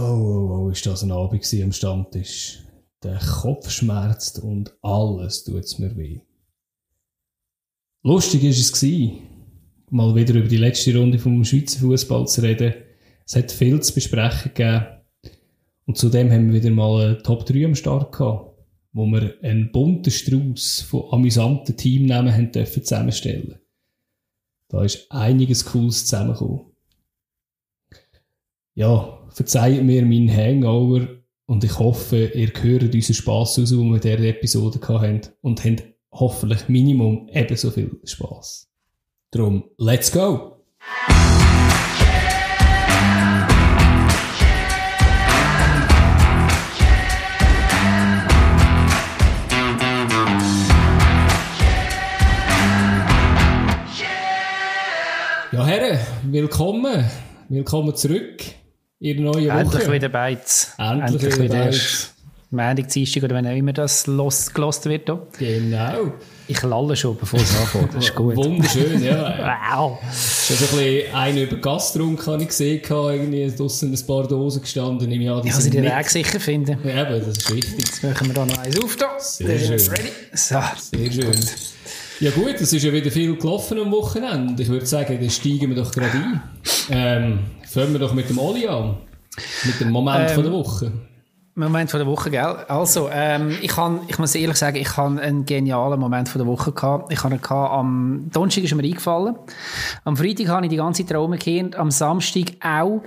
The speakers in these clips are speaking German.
Oh, oh, oh, ist das ein Abend am Stammtisch. Der Kopf schmerzt und alles tut's mir weh. Lustig ist es gewesen, mal wieder über die letzte Runde vom Schweizer Fußball zu reden. Es hat viel zu besprechen gegeben. Und zudem haben wir wieder mal eine Top 3 am Start gehabt, wo wir einen bunten Strauß von amüsanten Teamnamen haben dürfen zusammenstellen. Da ist einiges Cooles zusammengekommen. Ja, verzeiht mir meinen Hangover und ich hoffe, ihr hört unseren Spass aus, den wir in dieser Episode hatten und habt hoffentlich Minimum ebenso viel Spass. Drum, let's go! Ja, Herren, willkommen. Willkommen zurück in der neuen Woche. Endlich wieder Beiz. Endlich, Endlich wieder Beiz. Montag, Dienstag oder wenn auch immer das los, gelost wird. Hier. Genau. Ich lalle schon, bevor es anfängt. Das ist gut. Wunderschön, ja. wow. Es ist ein bisschen einer über Gastrunk, habe ich gesehen, irgendwie draussen ein paar Dosen gestanden. Ich ja, sie den Weg sicher finden. Ja, aber das ist wichtig. Jetzt machen wir da noch eins auf. Da. Sehr schön. Ready. So. Sehr schön. Ja gut, es ist ja wieder viel gelaufen am Wochenende. Ich würde sagen, dann steigen wir doch gerade ein. Ähm, fangen wir doch mit dem Oli an. Mit dem Moment ähm, von der Woche. Moment von der Woche, gell? Also, ähm, ich, kann, ich muss ehrlich sagen, ich habe einen genialen Moment von der Woche gehabt. Ich hatte gehabt, am Donnerstag ist mir eingefallen. Am Freitag habe ich die ganze Traum gekehrt, am Samstag auch.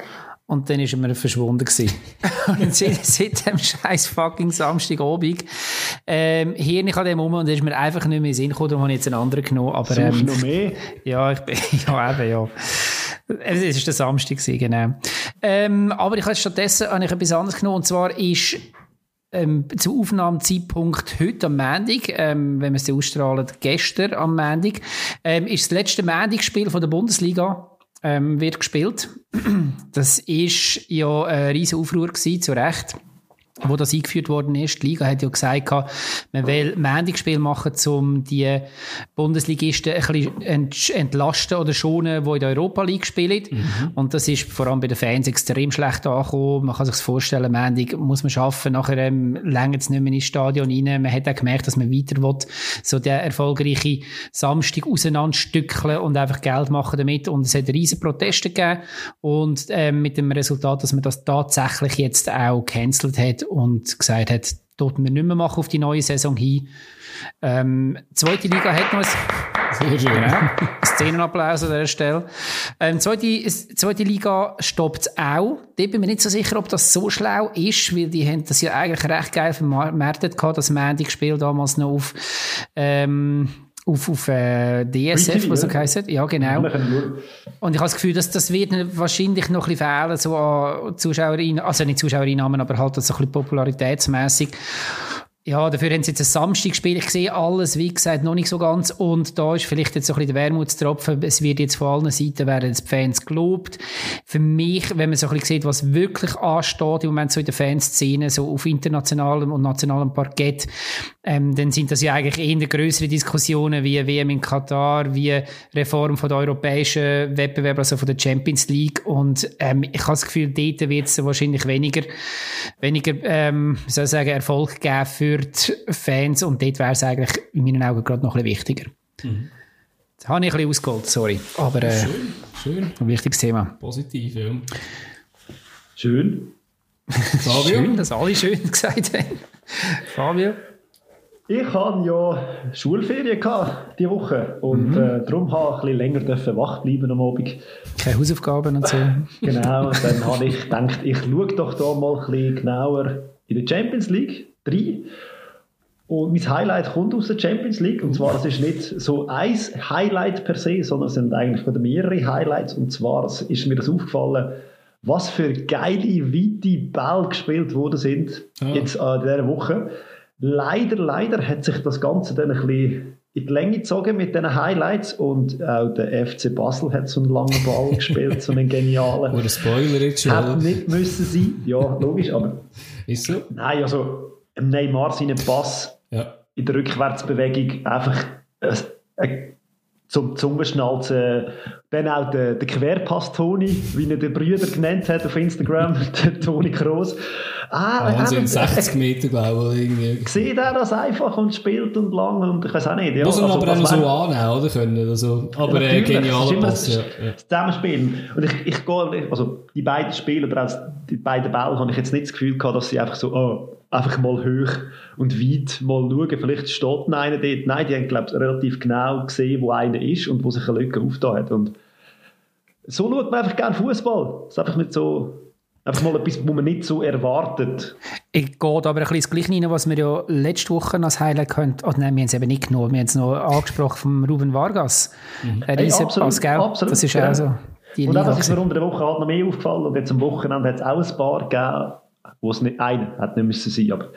Und dann ist er mir verschwunden gewesen. und seit, seit dem scheiß fucking Samstagabend, ähm, hier nicht an dem um und ist mir einfach nicht mehr in den Sinn gekommen, darum habe ich jetzt einen anderen genommen. Aber, ähm, noch mehr? Ja, ich bin, ja, eben, ja. Es war der Samstag, gewesen, genau. Ähm, aber ich habe stattdessen habe ich etwas anderes genommen, und zwar ist ähm, zu Aufnahmezeitpunkt heute am Montag, ähm, wenn wir es ausstrahlen, gestern am Montag, ähm, ist das letzte Montagspiel von der Bundesliga ähm, wird gespielt. Das ist ja ein riesen Aufruhr gewesen, zu Recht wo das eingeführt worden ist. Die Liga hat ja gesagt, man will Mendigspiel machen, um die Bundesligisten ein bisschen entlasten oder schonen, die in der Europa League spielen. Mhm. Und das ist vor allem bei den Fans extrem schlecht angekommen. Man kann sich vorstellen, Mendig muss man schaffen, nachher ähm, längert es nicht mehr ins Stadion rein. Man hat auch gemerkt, dass man weiter will, so der erfolgreiche Samstag auseinanderstückeln und einfach Geld machen damit. Und es hat riesen Proteste gegeben und ähm, mit dem Resultat, dass man das tatsächlich jetzt auch cancelled hat und gesagt hat, dort wir nicht mehr machen auf die neue Saison hin. Ähm, zweite Liga hat noch ein, Sehr schön. Genau, Szenenapplaus an dieser Stelle. Ähm, zweite, zweite Liga stoppt auch. Da bin mir nicht so sicher, ob das so schlau ist, weil die haben das ja eigentlich recht geil vermarktet gehabt, das Mandy-Spiel damals noch auf, ähm, auf, auf äh, DSF, was so heisst. Ja, genau. Und ich habe das Gefühl, dass das wird wahrscheinlich noch ein bisschen fehlen, so an Zuschauerinnen, also nicht Zuschauerinnen, aber halt so ein bisschen popularitätsmäßig. Ja, dafür haben sie jetzt ein Samstagspiel. Ich sehe alles, wie gesagt, noch nicht so ganz. Und da ist vielleicht jetzt so ein bisschen der Wermutstropfen. Es wird jetzt von allen Seiten werden die Fans gelobt. Für mich, wenn man so ein bisschen sieht, was wirklich ansteht im Moment so in der Fanszene, so auf internationalem und nationalem Parkett, ähm, dann sind das ja eigentlich eher größere Diskussionen wie WM in Katar, wie Reform von der europäischen Wettbewerb, also von der Champions League. Und ähm, ich habe das Gefühl, dort wird es wahrscheinlich weniger, weniger, ähm, soll ich sagen, Erfolg geben für für die Fans und dort wäre es eigentlich in meinen Augen gerade noch ein bisschen wichtiger. Mhm. Das habe ich ein bisschen ausgeholt, sorry. Aber äh, schön, schön. Ein wichtiges Thema. Positiv, ja. Schön. Fabio? schön, dass alle schön gesagt haben. Fabio? Ich hatte ja Schulferien gehabt, diese Woche und mhm. äh, darum habe ich ein bisschen länger dürfen wach bleiben am Abend. Keine Hausaufgaben und so. genau, und dann habe ich gedacht, ich schaue doch da mal ein bisschen genauer in der Champions League rein. Und mein Highlight kommt aus der Champions League. Und zwar, es ist nicht so ein Highlight per se, sondern es sind eigentlich mehrere Highlights. Und zwar ist mir das aufgefallen, was für geile, weite Bälle gespielt worden sind ja. jetzt äh, in dieser Woche. Leider, leider hat sich das Ganze dann ein bisschen in die Länge gezogen mit diesen Highlights und auch der FC Basel hat so einen langen Ball gespielt, so einen genialen. Oder Spoiler jetzt schon. Hätte nicht müssen sein, ja, logisch, aber... Ist so? Nein, also Neymar seinen Pass ja. in der Rückwärtsbewegung einfach ein, ein zum Zungenschnalzen. Dann auch der, der Querpass Toni, wie er den Brüder genannt hat auf Instagram, der Toni Kroos. Ah, ah sind 60 Meter, glaube ich. Irgendwie. Sieht er das einfach und spielt und lang und ich weiß auch nicht. Ja. Muss man also, aber auch so annehmen, oder? Können, also, aber äh, genialer Pass, ja. Das Zusammenspielen. Und ich, ich gehe, also die beiden Spiele oder auch die beiden Bälle, habe ich jetzt nicht das Gefühl gehabt, dass sie einfach so, oh, einfach mal hoch und weit mal schauen, vielleicht steht einer dort. Nein, die haben, glaube ich, relativ genau gesehen, wo einer ist und wo sich eine Lücke aufgetan hat. Und so schaut man einfach gerne Fußball. Es ist einfach nicht so, einfach mal etwas, was man nicht so erwartet. Ich gehe aber ein bisschen das Gleiche rein, was wir ja letzte Woche als Highlight können. Oh nein, wir haben es eben nicht genommen. Wir haben es noch angesprochen vom Ruben Vargas. Mhm. Ein hey, absolut, gell? Absolut, das ist ja. auch so. Die und das ist mir unter der Woche halt noch mehr aufgefallen und jetzt am Wochenende hat es auch ein paar gegeben, wo es nicht einer hat nicht müssen sein, aber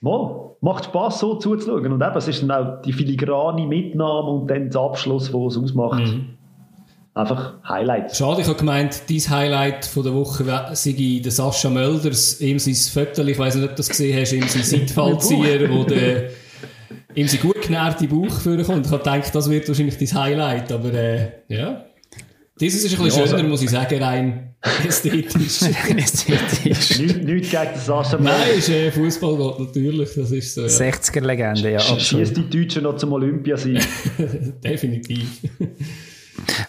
mal, macht Spaß so zuzuschauen und eben, es ist dann auch die filigrane Mitnahme und dann der Abschluss, wo es ausmacht. Mhm. Einfach Highlight. Schade, ich habe gemeint, dein Highlight von der Woche sei der Sascha Mölders, ihm sein Viertel, ich weiß nicht, ob du das gesehen hast, ihm sein Seitfallzieher, wo der ihm sein gut genährte Bauch vorkommt. Ich habe gedacht, das wird wahrscheinlich dein Highlight, aber äh, ja. Dieses ist ein bisschen ja, schöner, also, muss ich sagen, rein ästhetisch. ästhetisch. nicht, nicht gegen das Sascha Nein, ist äh, Fußballgott, natürlich, das ist so. Ja. 60er-Legende, ja. Schießt die Deutschen noch zum Olympiasieg. Definitiv.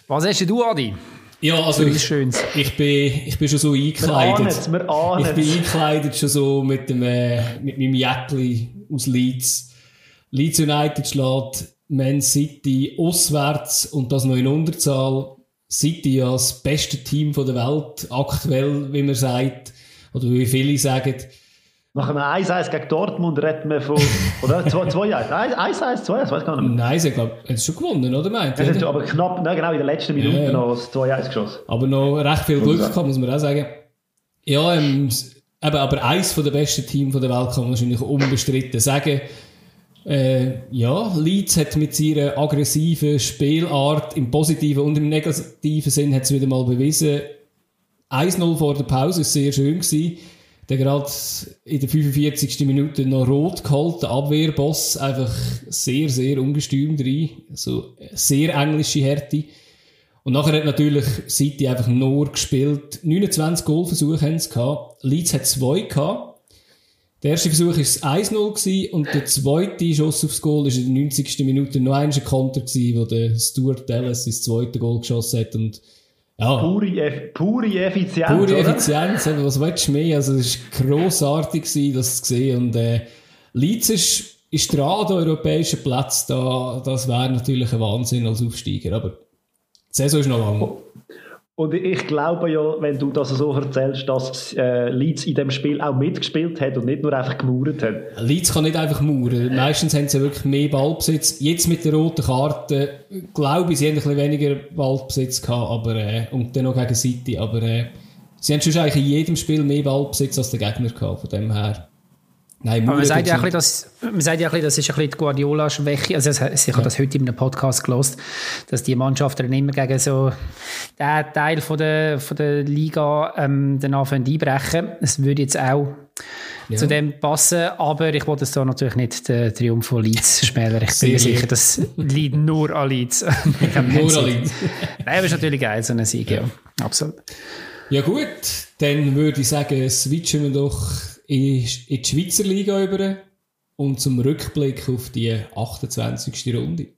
Was hast du, Adi? Ja, also ich, Schönes. ich, bin, ich bin schon so eingekleidet. Wir ahnen Ich bin eingekleidet schon so mit, dem, äh, mit meinem Jäckli aus Leeds. Leeds United schlägt Man City auswärts und das noch in Unterzahl City ja das beste Team der Welt, aktuell, wie man sagt, oder wie viele sagen. Nach einem 1-1 gegen Dortmund reden wir von, oder 2-1, 1-1, 2-1, weiß gar nicht mehr. Nein, ich glaube, haben sie schon gewonnen, oder meint ihr? Aber knapp, ne, genau in den letzten Minuten ja. noch das 2-1 geschossen. Aber noch recht viel Glück gehabt, muss man auch sagen. Ja, ähm, aber eins der besten Teams der Welt kann man wahrscheinlich unbestritten sagen. Äh, ja, Leeds hat mit seiner aggressiven Spielart im positiven und im negativen Sinn hat es wieder mal bewiesen. 1-0 vor der Pause war sehr schön gewesen. Der gerade in der 45. Minute noch rot geholt, der Abwehrboss, einfach sehr, sehr ungestüm drin. Also sehr englische Härte. Und nachher hat natürlich City einfach nur gespielt. 29 Goalversuche haben sie gehabt. Leeds hat zwei gehabt. Der erste Versuch war 1-0 und der zweite Schuss aufs Goal war in der 90. Minute noch ein Konter gewesen, wo der Stuart Dallas das zweite Goal geschossen hat und ja. Pure, Eff pure Effizienz, Pure Effizienz, oder? was willst du mehr? Also es war grossartig, gewesen, das zu sehen und äh, Leeds ist, ist dran, der europäische Platz, da, das wäre natürlich ein Wahnsinn als Aufsteiger, aber die Saison ist noch lang. Und ich glaube ja, wenn du das so erzählst, dass äh, Leeds in dem Spiel auch mitgespielt hat und nicht nur einfach gemauert hat. Leeds kann nicht einfach mauern. Meistens haben sie wirklich mehr Ballbesitz. Jetzt mit der roten Karte glaube ich, sie haben ein bisschen weniger Ballbesitz gehabt, aber, äh, und dann noch gegen City. Aber äh, sie haben schon eigentlich in jedem Spiel mehr Ballbesitz als der Gegner gehabt, von dem her. Nein, Aber man sagt, ja ein bisschen, dass, man sagt ja ein bisschen, das ist ein bisschen die Guardiola-Schwäche. Also, ich ja. habe das heute in einem Podcast gelost, dass die Mannschaften dann immer gegen so den Teil von der, von der Liga ähm, danach einbrechen. Es würde jetzt auch ja. zu dem passen, aber ich wollte es da natürlich nicht den Triumph von Leeds schmälern. Ich bin mir sicher, das liegt nur an Leeds. nur an Leeds. Nein, aber ist natürlich geil, so ein Sieg, ja. ja. Absolut. Ja gut, dann würde ich sagen, switchen wir doch in, die Schweizer Liga über und zum Rückblick auf die 28. Runde.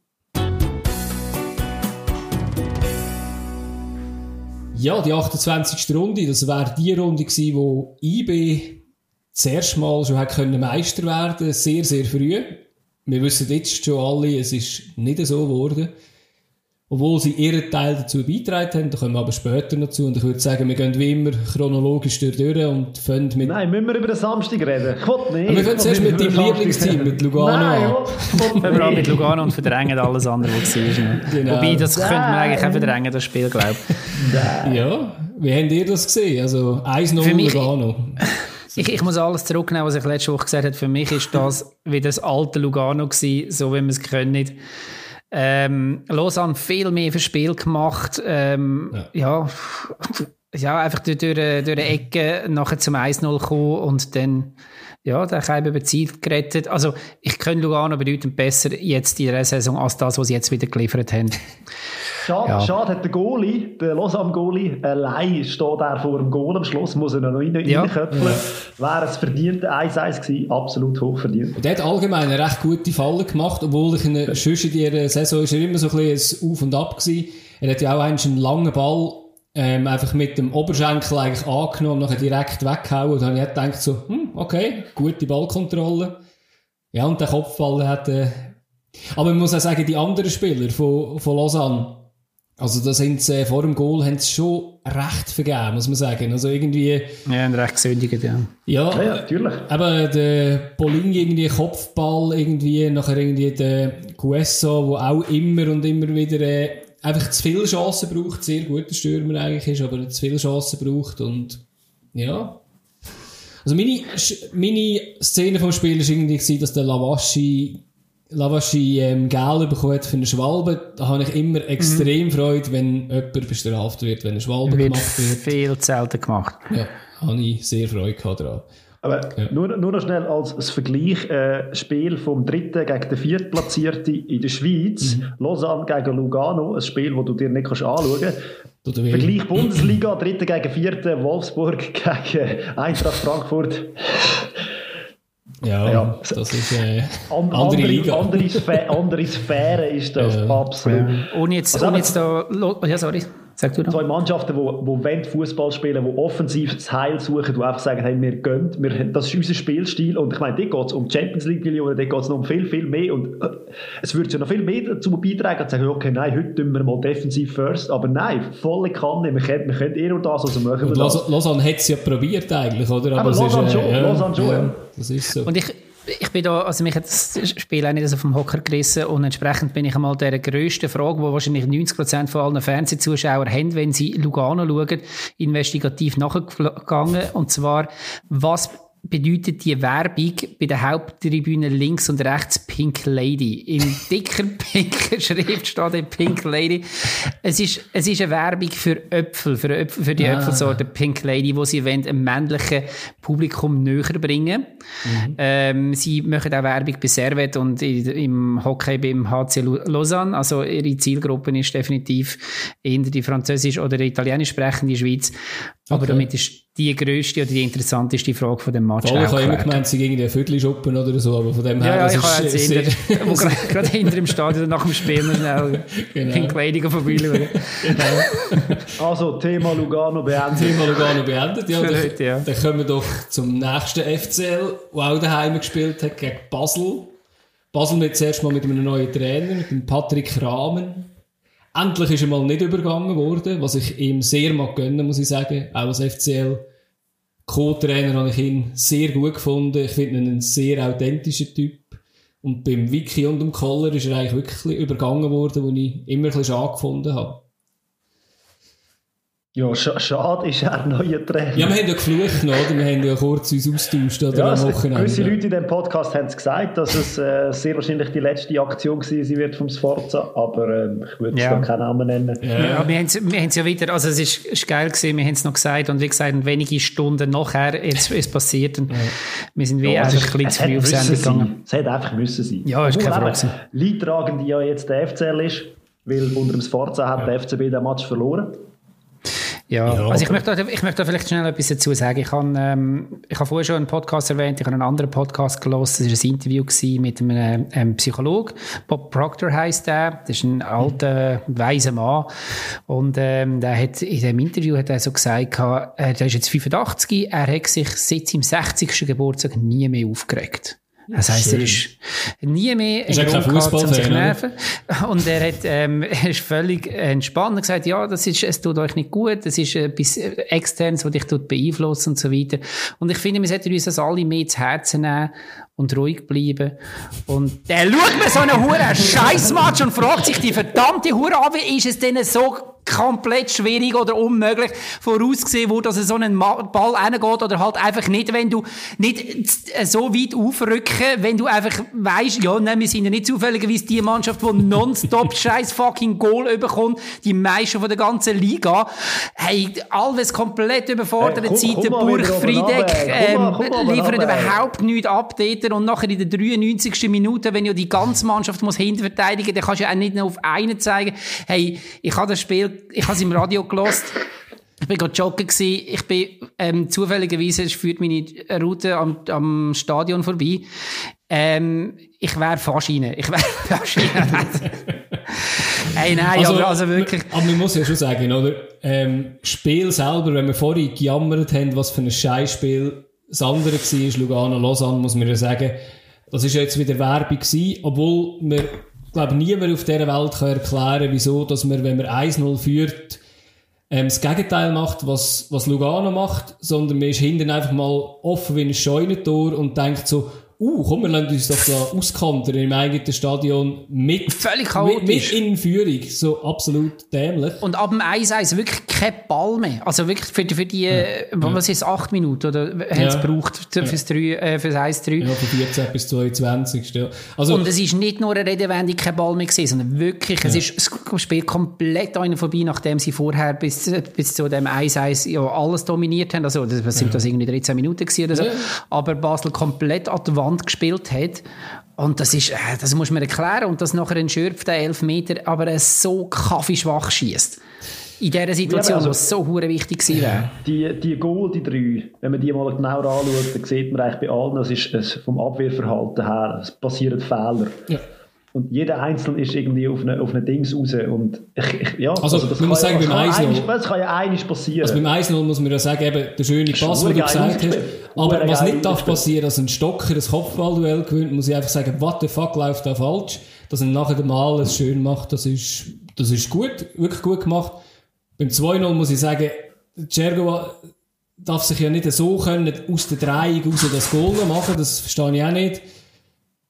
Ja, die 28. Runde, das wäre die Runde gewesen, wo IB zuerst mal schon können Meister werden sehr, sehr früh. Wir wissen jetzt schon alle, es ist nicht so geworden obwohl sie ihren Teil dazu beitragen haben. Da kommen wir aber später noch zu. Und ich würde sagen, wir gehen wie immer chronologisch durch und fangen mit... Nein, müssen wir über den Samstag reden? Ich will nicht. Aber wir fangen zuerst mit deinem Lieblingsteam, mit Lugano Nein, an. Fangen wir an mit Lugano und verdrängen alles andere, was war. Genau. Wobei, das Nein. könnte man eigentlich auch verdrängen, das Spiel, glaube ich. ja, wie habt ihr das gesehen? Also 1-0 Lugano. Ich, ich, muss alles zurücknehmen, was ich letzte Woche gesagt habe. Für mich ist das wie das alte Lugano gewesen, so wie wir es können. Ähm, Lausanne viel mehr für Spiel gemacht. Ähm, ja. ja. ja, einfach durch, durch, durch die Ecke nachher zum 1-0 kommen und dann ja, der hat über Ziel gerettet. Also, ich kenne Lugano bedeutend besser jetzt in der Saison als das, was sie jetzt wieder geliefert haben. Schade, ja. schade hat der Goalie, der Lausanne-Goalie, allein steht er vor dem Goal am Schluss, muss er noch rein, ja. reinköpfeln. Ja. Wäre es verdient 1-1 gewesen, absolut hochverdient. Der hat allgemein eine recht gute Falle gemacht, obwohl ich eine, sonst in dieser Saison ist er immer so ein bisschen Auf und Ab gewesen. Er hat ja auch einen langen Ball ähm, einfach mit dem Oberschenkel eigentlich angenommen und nachher direkt weggehauen. Und dann habe ich gedacht so, hm, okay, gute Ballkontrolle. Ja, und der Kopfball hat, äh, aber man muss auch sagen, die anderen Spieler von, von Lausanne, also da sind sie, äh, vor dem Goal haben sie schon recht vergeben, muss man sagen. Also irgendwie... Ja, und recht gesündigt, ja. Ja, ja, natürlich. Aber der Poling irgendwie Kopfball, irgendwie, nachher irgendwie der Guesso, der auch immer und immer wieder äh, einfach zu viele Chancen braucht, sehr guter Stürmer eigentlich ist, aber zu viele Chancen braucht und ja. Also meine, meine Szene vom Spiel war irgendwie, dass der Lavaschi Lavaschi ähm, Gel bekommen für eine Schwalbe, da habe ich immer extrem mhm. Freude, wenn jemand bestraft wird, wenn eine Schwalbe wird gemacht wird. viel selten gemacht. Ja, habe ich sehr Freude daran. Aber ja. nur, nur noch schnell als Vergleich, äh, Spiel vom dritten gegen den viertplatzierten in der Schweiz, mhm. Lausanne gegen Lugano, ein Spiel, das du dir nicht kannst anschauen kannst. Vergleich Bundesliga, dritte gegen vierte, Wolfsburg gegen Eintracht Frankfurt. Ja, ja, das ist äh, And, andere, andere Liga. Andere, Sphäre, andere Sphäre ist das, ja. absolut. Ohne jetzt, also, ohne jetzt da... Ja, sorry. Sag du. Zwei Mannschaften, die wo, wo Fußball spielen, die offensiv das Heil suchen, die einfach sagen, hey, wir gönnen, wir, das ist unser Spielstil. Und ich meine, dort geht es um Champions League Millionen, dort geht es noch um viel, viel mehr. Und äh, es würde ja noch viel mehr dazu beitragen, zu sagen, okay, nein, heute tun wir mal defensiv first. Aber nein, volle Kanne, wir können, wir können eher das, also machen wir das. Lausanne hat es ja probiert eigentlich, oder? Aber, Aber Lausanne, ist, äh, schon, ja, Lausanne schon, ja. Das ist so. Und ich, ich bin da, also mich hat das Spiel auch nicht so vom Hocker gerissen und entsprechend bin ich einmal der grössten Frage, wo wahrscheinlich 90% von allen Fernsehzuschauern haben, wenn sie Lugano schauen, investigativ nachgegangen. Und zwar, was bedeutet die Werbung bei der Haupttribüne links und rechts Pink Lady. In dicker pinker Schrift steht Pink Lady. Es ist, es ist eine Werbung für Äpfel, für, Äpfel, für die ah. Äpfelsorte Pink Lady, wo sie wollen, einem männlichen Publikum näher bringen. Mhm. Ähm, sie machen auch Werbung bei Servet und im Hockey beim HC Lausanne. Also ihre Zielgruppe ist definitiv eher die französisch oder italienisch sprechende Schweiz. Aber okay. damit ist die grösste oder die interessanteste Frage von dem Match. Voll, ich habe immer gemeint, sie gegen den Viertelschuppen oder so, aber von dem her, ja, ja, das ich ist sehr, sehr, wo gerade, gerade hinter dem Stadion nach dem Spiel noch schnell genau. Pink Lady vorbeischauen. genau. Also, Thema Lugano beendet. Thema Lugano beendet, ja. Dann, heute, ja. dann kommen wir doch zum nächsten FCL, der auch daheim gespielt hat, gegen Basel. Basel mit zuerst mal mit einem neuen Trainer, mit dem Patrick Rahmen. Endlich ist er mal nicht übergangen worden, was ich ihm sehr mag gönnen, muss ich sagen. Auch als FCL Co-Trainer habe ich ihn sehr gut gefunden. Ich finde ihn ein sehr authentischer Typ. Und beim Wiki und dem Koller ist er eigentlich wirklich übergangen worden, wo ich immer ein bisschen schade gefunden habe. Ja, schade ist er neuer Trainer. Ja, wir haben ja geflucht, oder? Wir haben ja kurz uns austauscht oder ja, am Wochenende. Gewisse Leute in diesem Podcast haben es gesagt, dass es äh, sehr wahrscheinlich die letzte Aktion gewesen wird vom Sforza, aber äh, ich würde ja. keinen Namen nennen. Ja, ja wir haben es ja wieder, also es ist, ist geil gewesen, wir haben es noch gesagt und wie gesagt, wenige Stunden nachher ist es passiert und ja. wir sind wie ja, einfach ein bisschen zu früh aufs Ende gegangen. Es hätte einfach müssen sein. Ja, ist keine Frage. Leidtragende ja jetzt der FCL ist, weil unter dem Sforza hat der FCB den Match verloren. Ja, ja, also ich möchte, ich möchte da vielleicht schnell etwas dazu sagen. Ich habe, ähm, ich habe vorher schon einen Podcast erwähnt, ich habe einen anderen Podcast gelesen, das war ein Interview mit einem ähm, Psychologen, Bob Proctor heißt der, das ist ein alter, weiser Mann und ähm, der hat in dem Interview hat er so gesagt, äh, der ist jetzt 85, er hat sich seit seinem 60. Geburtstag nie mehr aufgeregt. Das heisst, er ist nie mehr ist ein Grund gehabt, um sich nerven. Und er hat, ähm, er ist völlig entspannt und gesagt, ja, das ist, es tut euch nicht gut, das ist etwas externes, was dich tut beeinflusst und so weiter. Und ich finde, wir sollten uns das alle mehr zu Herzen nehmen und ruhig bleiben. Und der schaut mir so einen Huren Scheißmatch und fragt sich die verdammte Hure an, wie ist es denn so komplett schwierig oder unmöglich vorausgesehen wurde, dass so ein Ball reingeht oder halt einfach nicht, wenn du nicht so weit aufrücken, wenn du einfach weißt, ja, nein, wir sind ja nicht zufälligerweise die Mannschaft, die nonstop scheiß fucking Goal bekommt, die meisten von der ganzen Liga. Hey, alles komplett überfordert, hey, Zeiten, Burg, Friedeck, ähm, liefern überhaupt nichts ab dort und nachher in der 93. Minute, wenn ja die ganze Mannschaft muss hinterverteidigen, dann kannst du ja auch nicht nur auf einen zeigen. Hey, ich habe das Spiel ich habe es im Radio gelost. Ich bin gerade joggen gewesen. Ich bin, ähm, zufälligerweise führt meine Route am, am Stadion vorbei. Ähm, ich wäre fast rein. Ich wäre fast rein. hey, nein, also, aber also wirklich. Aber man muss ja schon sagen, oder? Ähm, Spiel selber, wenn wir vorhin gejammert haben, was für ein Scheißspiel das andere war, Lugano-Lausanne, muss man ja sagen, das ist ja jetzt wieder Werbung gewesen, obwohl wir glaube, niemand auf dieser Welt kann erklären, wieso, dass man, wenn man 1-0 führt, ähm, das Gegenteil macht, was, was Lugano macht, sondern man ist hinten einfach mal offen wie ein Scheunentor und denkt so, uh, komm, wir lassen uns doch da auskantern im eigenen Stadion mit, Völlig mit, mit in Führung. So absolut dämlich. Und ab dem 1-1 wirklich kein Ball mehr. Also wirklich für, für die, ja. was ist es, 8 Minuten oder haben ja. sie gebraucht für, fürs, 3, äh, fürs 1-3? Ja, von 14 bis 22. Ja. Also, Und es ist nicht nur eine Redewendung, kein Ball mehr gewesen, sondern wirklich, ja. es ist, es spielt komplett einer vorbei, nachdem sie vorher bis, bis zu dem 1-1 ja alles dominiert haben. Also, das sind das irgendwie 13 Minuten gewesen oder so. Aber Basel komplett an der Wand Wand gespielt hat. Und das ist, äh, das muss man erklären. Und dass nachher ein Schürf, der Elfmeter, aber er so kaffeeschwach schießt. In dieser Situation, ja, also, was so hure wichtig gewesen wäre. Die, die Goal, die drei, wenn man die mal genauer anschaut, dann sieht man eigentlich bei allen, das ist es vom Abwehrverhalten her, es passieren Fehler. Ja. Und jeder Einzelne ist irgendwie auf eine, auf eine Dings raus. Und ich, ich, ja, also, also das man muss sagen, beim 1 Das kann ja einiges passieren. Also beim 1 muss man ja sagen, eben, der schöne Pass, den du gesagt hast. Aber was nicht darf passieren, dass ein Stocker ein Kopfballduell gewinnt, muss ich einfach sagen, what the fuck läuft da falsch? Dass er nachher Mal es schön macht, das ist, das ist gut, wirklich gut gemacht. Beim 2-0 muss ich sagen, Cergo darf sich ja nicht so können, aus der Drehung raus das Goal machen, das verstehe ich auch nicht.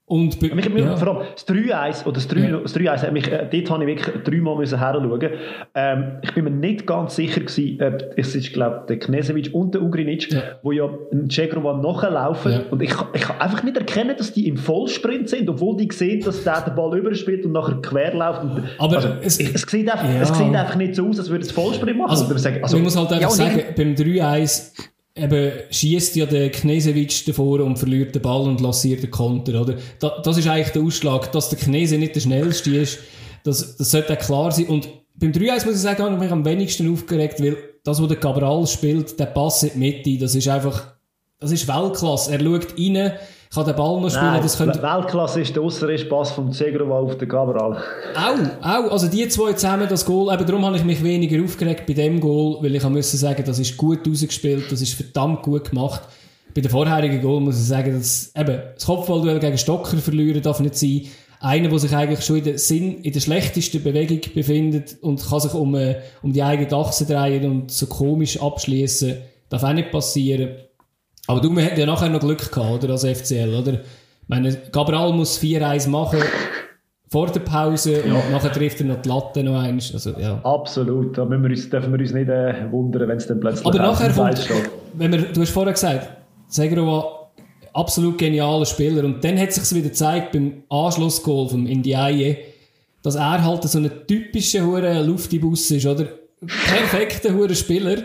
Und mich, ja. vor allem das 3-1 oder das 3-1 ja. hat mich, äh, dort habe ich wirklich dreimal müssen heranschauen. Ähm, ich bin mir nicht ganz sicher gewesen, ob es ist, glaube der Knesevic und der Ugrinic, ja. wo ja ein Cegrovan nachlaufen ja. und ich, ich kann einfach nicht erkennen, dass die im Vollsprint sind, obwohl die sehen, dass der den Ball überspielt und nachher querläuft. Aber also, es, es, sieht einfach, ja. es sieht einfach nicht so aus, als würde es Vollsprint machen. Also, also, also, man muss halt einfach sagen, beim 3-1 eben schießt ja der Knesewitsch davor und verliert den Ball und lassiert den Konter, oder? Da, das ist eigentlich der Ausschlag, dass der Knese nicht der schnellste ist. Das, das sollte auch klar sein. Und beim 3-1 muss ich sagen, habe ich mich am wenigsten aufgeregt, weil das, wo der Cabral spielt, der Pass in die Mitte, das ist einfach, das ist Weltklasse. Er schaut rein, kann den Ball noch spielen. Nein, das könnte... Weltklasse ist der Ausserpass vom Zegrova auf den Cabral. Auch, auch. Also die zwei zusammen, das Goal, eben darum habe ich mich weniger aufgeregt bei dem Goal, weil ich musste sagen, das ist gut rausgespielt, das ist verdammt gut gemacht. Bei dem vorherigen Goal muss ich sagen, dass eben das Kopfballduell gegen Stocker verlieren darf nicht sein. Einer, der sich eigentlich schon in der, Sinn, in der schlechtesten Bewegung befindet und kann sich um, äh, um die eigene Achse drehen und so komisch abschließen, darf auch nicht passieren. Aber du, wir hatten ja nachher noch Glück gehabt, oder, als FCL, oder? Ich meine, Gabriel muss 4-1 machen vor der Pause ja. und nachher trifft er noch die Latte noch eins. Also, ja. Absolut, da wir uns, dürfen wir uns nicht äh, wundern, wenn es dann plötzlich Aber nachher kommt, wenn wir, du hast vorher gesagt, Segrova, absolut genialer Spieler und dann hat sich wieder gezeigt beim Anschlussgoal vom Indiaye, dass er halt so ein typischer Luftibus ist, oder? Perfekter Spieler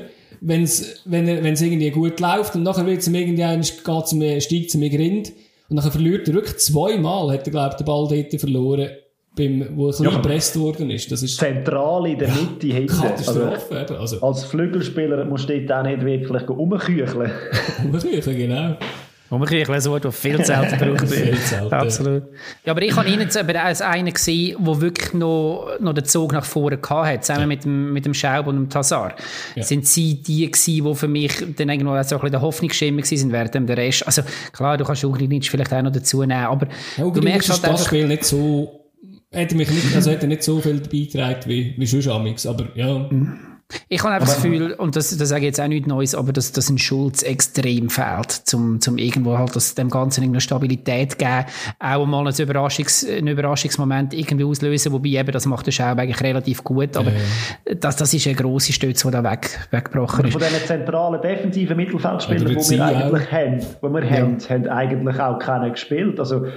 wenn's, wenn es irgendwie gut läuft und nachher wird's ihm irgendwie, geht's ihm, steigt es ihm Grind und nachher verliert er wirklich zweimal, hat er, glaube ich, den Ball dort verloren, beim, wo bisschen ja, gepresst worden ist. Das ist zentral in der Mitte ja, hinten. Also, also, als Flügelspieler musst du dort auch nicht wirklich umkücheln. umkücheln, genau. Umkirchen ein Wort, das viel selten gebraucht wird. Absolut. Ja, aber ich habe ihn jetzt als einen gesehen, der wirklich noch, noch den Zug nach vorne hatte, zusammen ja. mit, dem, mit dem Schaub und dem Tassar. Ja. Sind sie die gewesen, die für mich dann irgendwo so ein bisschen der Hoffnungsschimmer waren, während der Rest, also klar, du kannst Ugrinic vielleicht auch noch dazu nehmen, aber ja, du merkst halt das Spiel nicht so, hätte mich nicht, also hätte nicht so viel beigetragen wie, wie sonst aber ja. Mhm. Ich habe einfach das Gefühl, und das, das sage ich jetzt auch nichts Neues, aber dass, dass ein Schulz extrem fehlt, zum, zum irgendwo halt das, dem Ganzen eine Stabilität geben, auch mal ein Überraschungs, einen Überraschungsmoment irgendwie auslösen, wobei eben, das macht der Schaub eigentlich relativ gut, aber ja. das, das ist eine grosse Stütze, die da weg, weggebrochen ist. Von diesen zentralen defensiven Mittelfeldspielern, die wir eigentlich auch. haben, die wir ja. haben, haben eigentlich auch keiner gespielt, also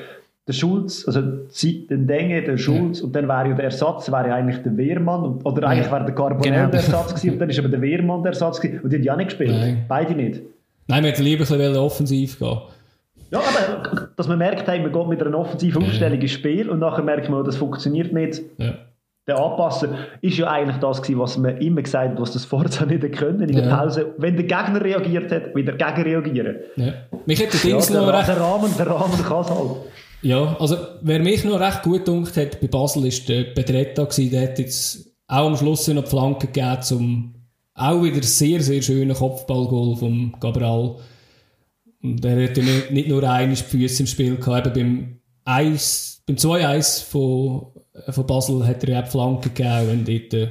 der Schulz, also den Denge, der Schulz ja. und dann wäre ja der Ersatz wäre ja eigentlich der Wehrmann oder eigentlich ja. wäre der Carbonell genau. der Ersatz gewesen und dann ist aber der Wehrmann der Ersatz gewesen und die haben ja nicht gespielt, Nein. beide nicht. Nein, wir hätten lieber ein bisschen offensiv gehen. Ja, aber dass man merkt, hey, man geht mit einer offensiven Aufstellung ins Spiel und nachher merkt man, das funktioniert nicht. Ja. Der Anpasser ist ja eigentlich das gewesen, was man immer gesagt hat, was das Forza nicht können in der Pause. Wenn der Gegner reagiert hat, wieder gegen reagieren. Ja. Mich hätte der Dings ja, noch recht... Der Rahmen, der Rahmen kann es halt. Ja, also wer mich noch recht gut gedacht hat bei Basel ist der Bedretta gewesen. Der hat jetzt auch am Schluss noch die Flanke gegeben zum auch wieder sehr, sehr schönen Kopfballgoal vom Gabriel. Und er hat ja nicht, nicht nur eine Füße im Spiel gehabt. Eben beim 1, beim 2-1 von, von Basel hat er ja auch die Flanke gegeben und dort äh,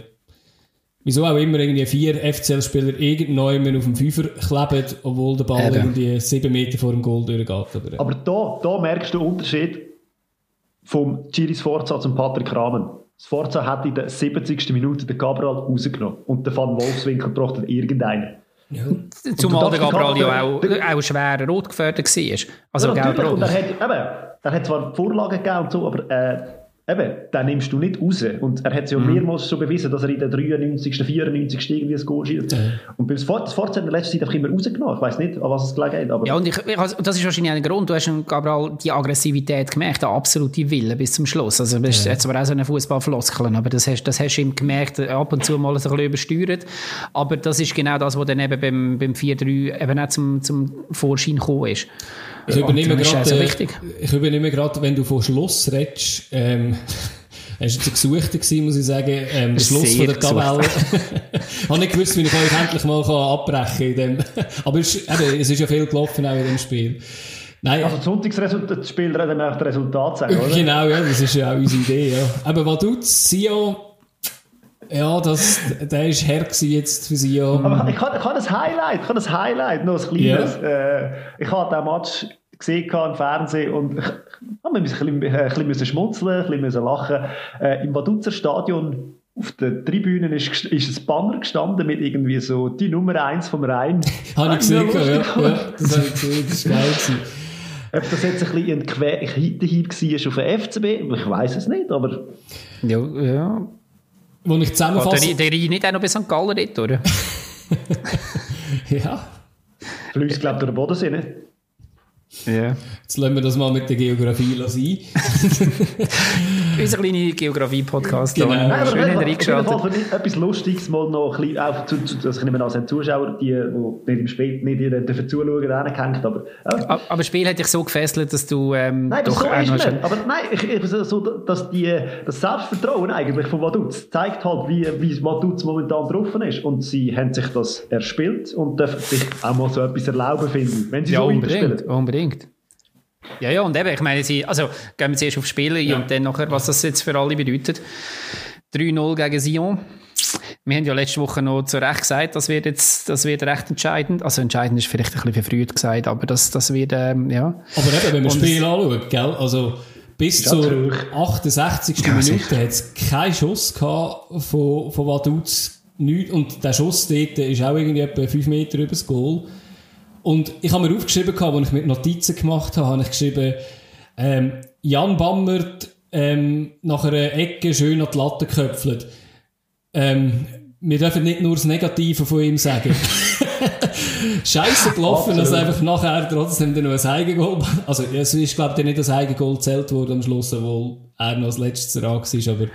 wieso auch immer irgendwie vier FCL-Spieler irgendwann auf dem Fünfer kleben, obwohl der Ball Eben. irgendwie sieben Meter vor dem Goal durchgeht. Aber, aber da, da merkst du den Unterschied vom Giri Sforza zum Patrick Rahmen. Sforza hat in der 70. Minute den Gabriel rausgenommen und der Van Wolfswinkel braucht irgendeinen. Ja. Zumal der Gabriel ja auch, auch schwer rot gefördert war. Also ja, gelb-rot. Und er hat, eben, er hat zwar Vorlagen gegeben und so, aber äh, eben, den nimmst du nicht raus. Und er hat es ja mhm. mehrmals schon bewiesen, dass er in der 93., 94. irgendwie ein Goal schießt. Mhm. Und beim Sport, hat er in der letzten Zeit einfach immer rausgenommen. Ich weiß nicht, an was es gelegen hat. Aber ja, und ich, ich, also, das ist wahrscheinlich ein Grund. Du hast Gabriel die Aggressivität gemerkt, der absolute Wille bis zum Schluss. Also, du bist ja. jetzt zwar auch so eine Fußballfloskeln, aber das hast, das hast du ihm gemerkt, ab und zu mal ein bisschen übersteuert. Aber das ist genau das, was dann eben beim, beim 4-3 eben auch zum, zum Vorschein gekommen ist. Ich übernehme gerade, äh, ich übernehme gerade, wenn du von Schluss redest, ähm, Es war ein Gesuchter gewesen, muss ich sagen. Ähm, der Schluss von der Tabelle. ich habe nicht gewusst, wie ich euch endlich mal abbrechen kann. Aber es eben, es ist ja viel gelaufen auch in dem Spiel. Nein, also das Sonntagsspiel reden wir auch das Resultat sagen, oder? Genau, ja, das ist ja auch unsere Idee. Ja. Aber was tut Sio? Ja, das, der war her jetzt für Sio. Aber ich habe, ich habe ein Highlight, ich habe ein Highlight, noch ein kleines. Yeah. Äh, ich habe den Match gesehen im Fernsehen und ich, wir müssen ein bisschen, ein bisschen schmunzeln, ein bisschen lachen. Äh, Im Waduzer Stadion auf der Tribüne ist, ist ein Banner gestanden mit irgendwie so die Nummer 1 vom Rhein. habe ich gesehen, ja, ja, das habe ich gesehen, das war geil. Ob das jetzt ein bisschen ein Hinterhieb war auf den FCB, ich weiß es nicht, aber... Ja, ja. Wo ich zusammenfasse... Oh, der, der Rhein nicht auch noch bei St. Gallen dort, oder? ja. Fließt, glaube ich, durch den Bodensee, nicht? Yeah. Jetzt lassen wir das mal mit der Geografie sein. Unser kleiner Geografie-Podcast. Genau. Nein, Schön eingeschaltet. Auf jeden Fall etwas Lustiges mal noch ein bisschen, auch zu, zu, das können wir als Zuschauer, die, die nicht im Spiel nicht dürfen zuschauen, hängt, aber... Ja. Aber das Spiel hat dich so gefesselt, dass du ähm, nein, doch... So ist nicht. Aber nein, ich, ich, so, dass die, das Selbstvertrauen eigentlich von Vaduz zeigt halt, wie, wie Vaduz momentan drauf ist und sie haben sich das erspielt und dürfen sich auch mal so etwas erlauben, finden, wenn sie ja, so unbedingt, unbedingt. Ja, ja, und eben, ich meine, sie, also gehen wir zuerst auf Spiele ja. und dann nachher, was das jetzt für alle bedeutet. 3-0 gegen Sion. Wir haben ja letzte Woche noch zu Recht gesagt, das wird jetzt, das wird recht entscheidend. Also entscheidend ist vielleicht ein bisschen verfrüht gesagt, aber das, das wird, ähm, ja. Aber eben, wenn man das Spiel anschaut, gell, also bis zur 68. Ja, Minute hat es keinen Schuss gehabt von, von Vaduz. Und der Schuss dort ist auch irgendwie etwa 5 Meter über das Goal. Und ich habe mir aufgeschrieben, als ich mit Notizen gemacht habe, habe ich geschrieben, ähm, Jan Bammert ähm, nach einer Ecke schön an die Latte köpfelt. Ähm, wir dürfen nicht nur das Negative von ihm sagen. Scheiße gelaufen, dass einfach nachher trotzdem noch ein Eigengoal, also es ist glaube ich nicht das Eigengoal gezählt worden am Schluss, obwohl er noch als letztes dran war, aber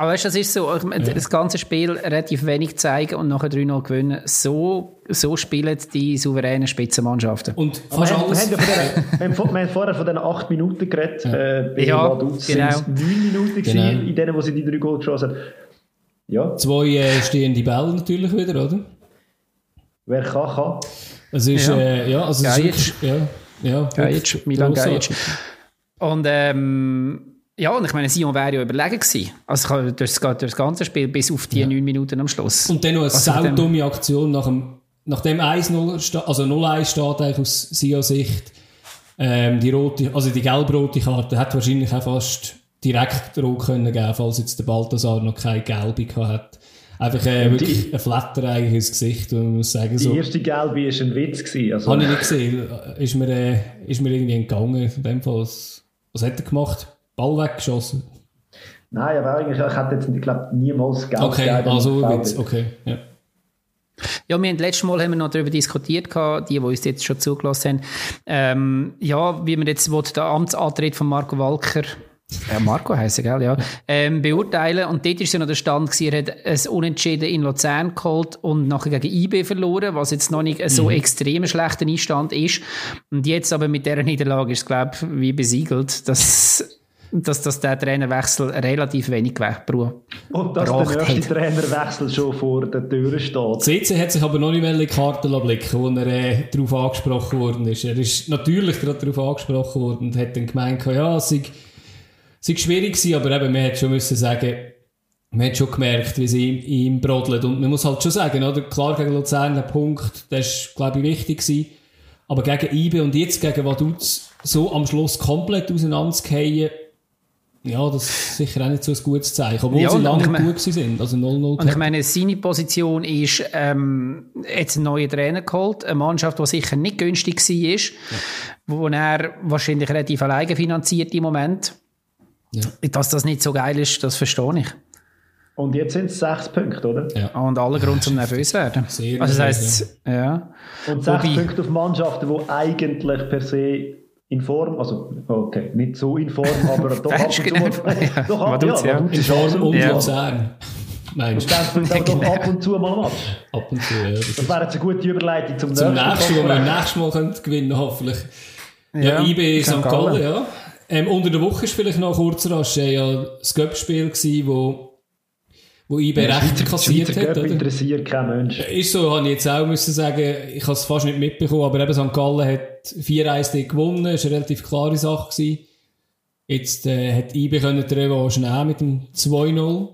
aber weißt, das ist so, ja. das ganze Spiel relativ wenig zeigen und nachher 3-0 gewinnen. So, so spielen die souveränen Spitzenmannschaften. Und fast wir, alles. Haben, wir, haben, wir haben vorher von den 8 Minuten geredet. Ja, äh, bei ja genau. sind 9 Minuten genau. in denen, wo sie die 3 Goal geschossen haben. Ja. Zwei äh, stehende Bälle natürlich wieder, oder? Wer kann, kann. Es ist, ja, äh, ja also es ist wirklich, ja, ja, Gajic, Milan Gajic. Und ähm, Ja, und ich meine, Sion wäre ja überlegen gewesen. Also ich habe durch das, durch das ganze Spiel bis auf die neun Minuten am Schluss. Und dann noch eine Also saudumme Aktion nach dem, nach dem 1-0, sta- also 0-1 steht eigentlich aus Sion Sicht. Ähm, die rote, also die gelb-rote Karte hat wahrscheinlich auch fast direkt rot können geben, falls jetzt der Balthasar noch keine gelbe gehabt hat. Einfach äh, wirklich ein Flatter eigentlich ins Gesicht, und man muss sagen, Die so. erste Gelbe war ein Witz. Gewesen. Also, Habe ich nicht gesehen. Ist mir, äh, ist mir irgendwie entgangen. In dem Fall, was, was hat er gemacht? Ball weggeschossen. Nein, aber eigentlich, ich hätte jetzt, ich glaube, niemals Gelb Okay, gegeben, also Witz, okay. Ja. Ja, wir haben letztes Mal haben wir noch darüber diskutiert, die, die uns jetzt schon zugelassen haben. Ähm, ja, wie man jetzt will, den Amtsantritt von Marco Walker, ja, Marco heisst er, gell, ja, ähm, beurteilen. Und dort ist ja noch der Stand gewesen, er hat ein Unentschieden in Luzern geholt und nachher gegen IB verloren, was jetzt noch nicht so extrem schlechter Einstand ist. Und jetzt aber mit dieser Niederlage ist es, glaube ich, wie besiegelt, dass, dass, dass der Trainerwechsel relativ wenig wegbraucht. Und dass der nächste hat. Trainerwechsel schon vor der Tür steht. CC hat sich aber noch nicht die Karten blicken wo er äh, darauf angesprochen worden ist. Er ist natürlich gerade darauf angesprochen worden und hat dann gemeint, ja, es sei, schwierig gewesen, aber eben, man hat schon müssen sagen, man hat schon gemerkt, wie sie ihm, ihm brodelt. Und man muss halt schon sagen, oder? klar gegen Luzern der Punkt, das ist, glaube ich, wichtig gewesen. Aber gegen IBE und jetzt gegen Vaduz so am Schluss komplett auseinanderzugehen, ja, das ist sicher auch nicht so ein gutes Zeichen. Obwohl Ja, sie lange gut gewesen sind. Also 0-0 Und ich meine, seine Position ist ähm, jetzt einen neuen Trainer geholt, eine Mannschaft, die sicher nicht günstig war, wo er wahrscheinlich relativ alleine finanziert im Moment. Ja. Dass das nicht so geil ist, das verstehe ich. Und jetzt sind es sechs Punkte, oder? Ja. Und alle Grund zum nervös werden. Sehr also das nervös, heisst, ja. Und sechs Wobei- Punkte auf Mannschaften, die eigentlich per se in Form, also okay, nicht so in Form, aber doch ab und zu mal, Ja, doch ab, ja. Vaduz In ist Form und Ja. Luzern. Meinst du? Aber doch ab und zu mal Match. Ab und zu, ja. Das Das wäre jetzt eine gute Überleitung zum, zum nächsten nächsten, wo wir Konferenz. nächstes Mal können gewinnen hoffentlich. Ja, Ja, IB St. St. Gallen. Ja. Ähm, unter der Woche ist vielleicht noch kurz rasch ja das Göppspiel gewesen, wo, wo IB recht kassiert Schweizer hat, oder? interessiert kein Mensch. Ist so, habe ich jetzt auch müssen sagen, ich habe es fast nicht mitbekommen, aber eben St. Gallen hat 4-1 dort gewonnen, ist eine relativ klare Sache gewesen. Jetzt äh, hat IB können die Revanche nehmen mit dem 2-0.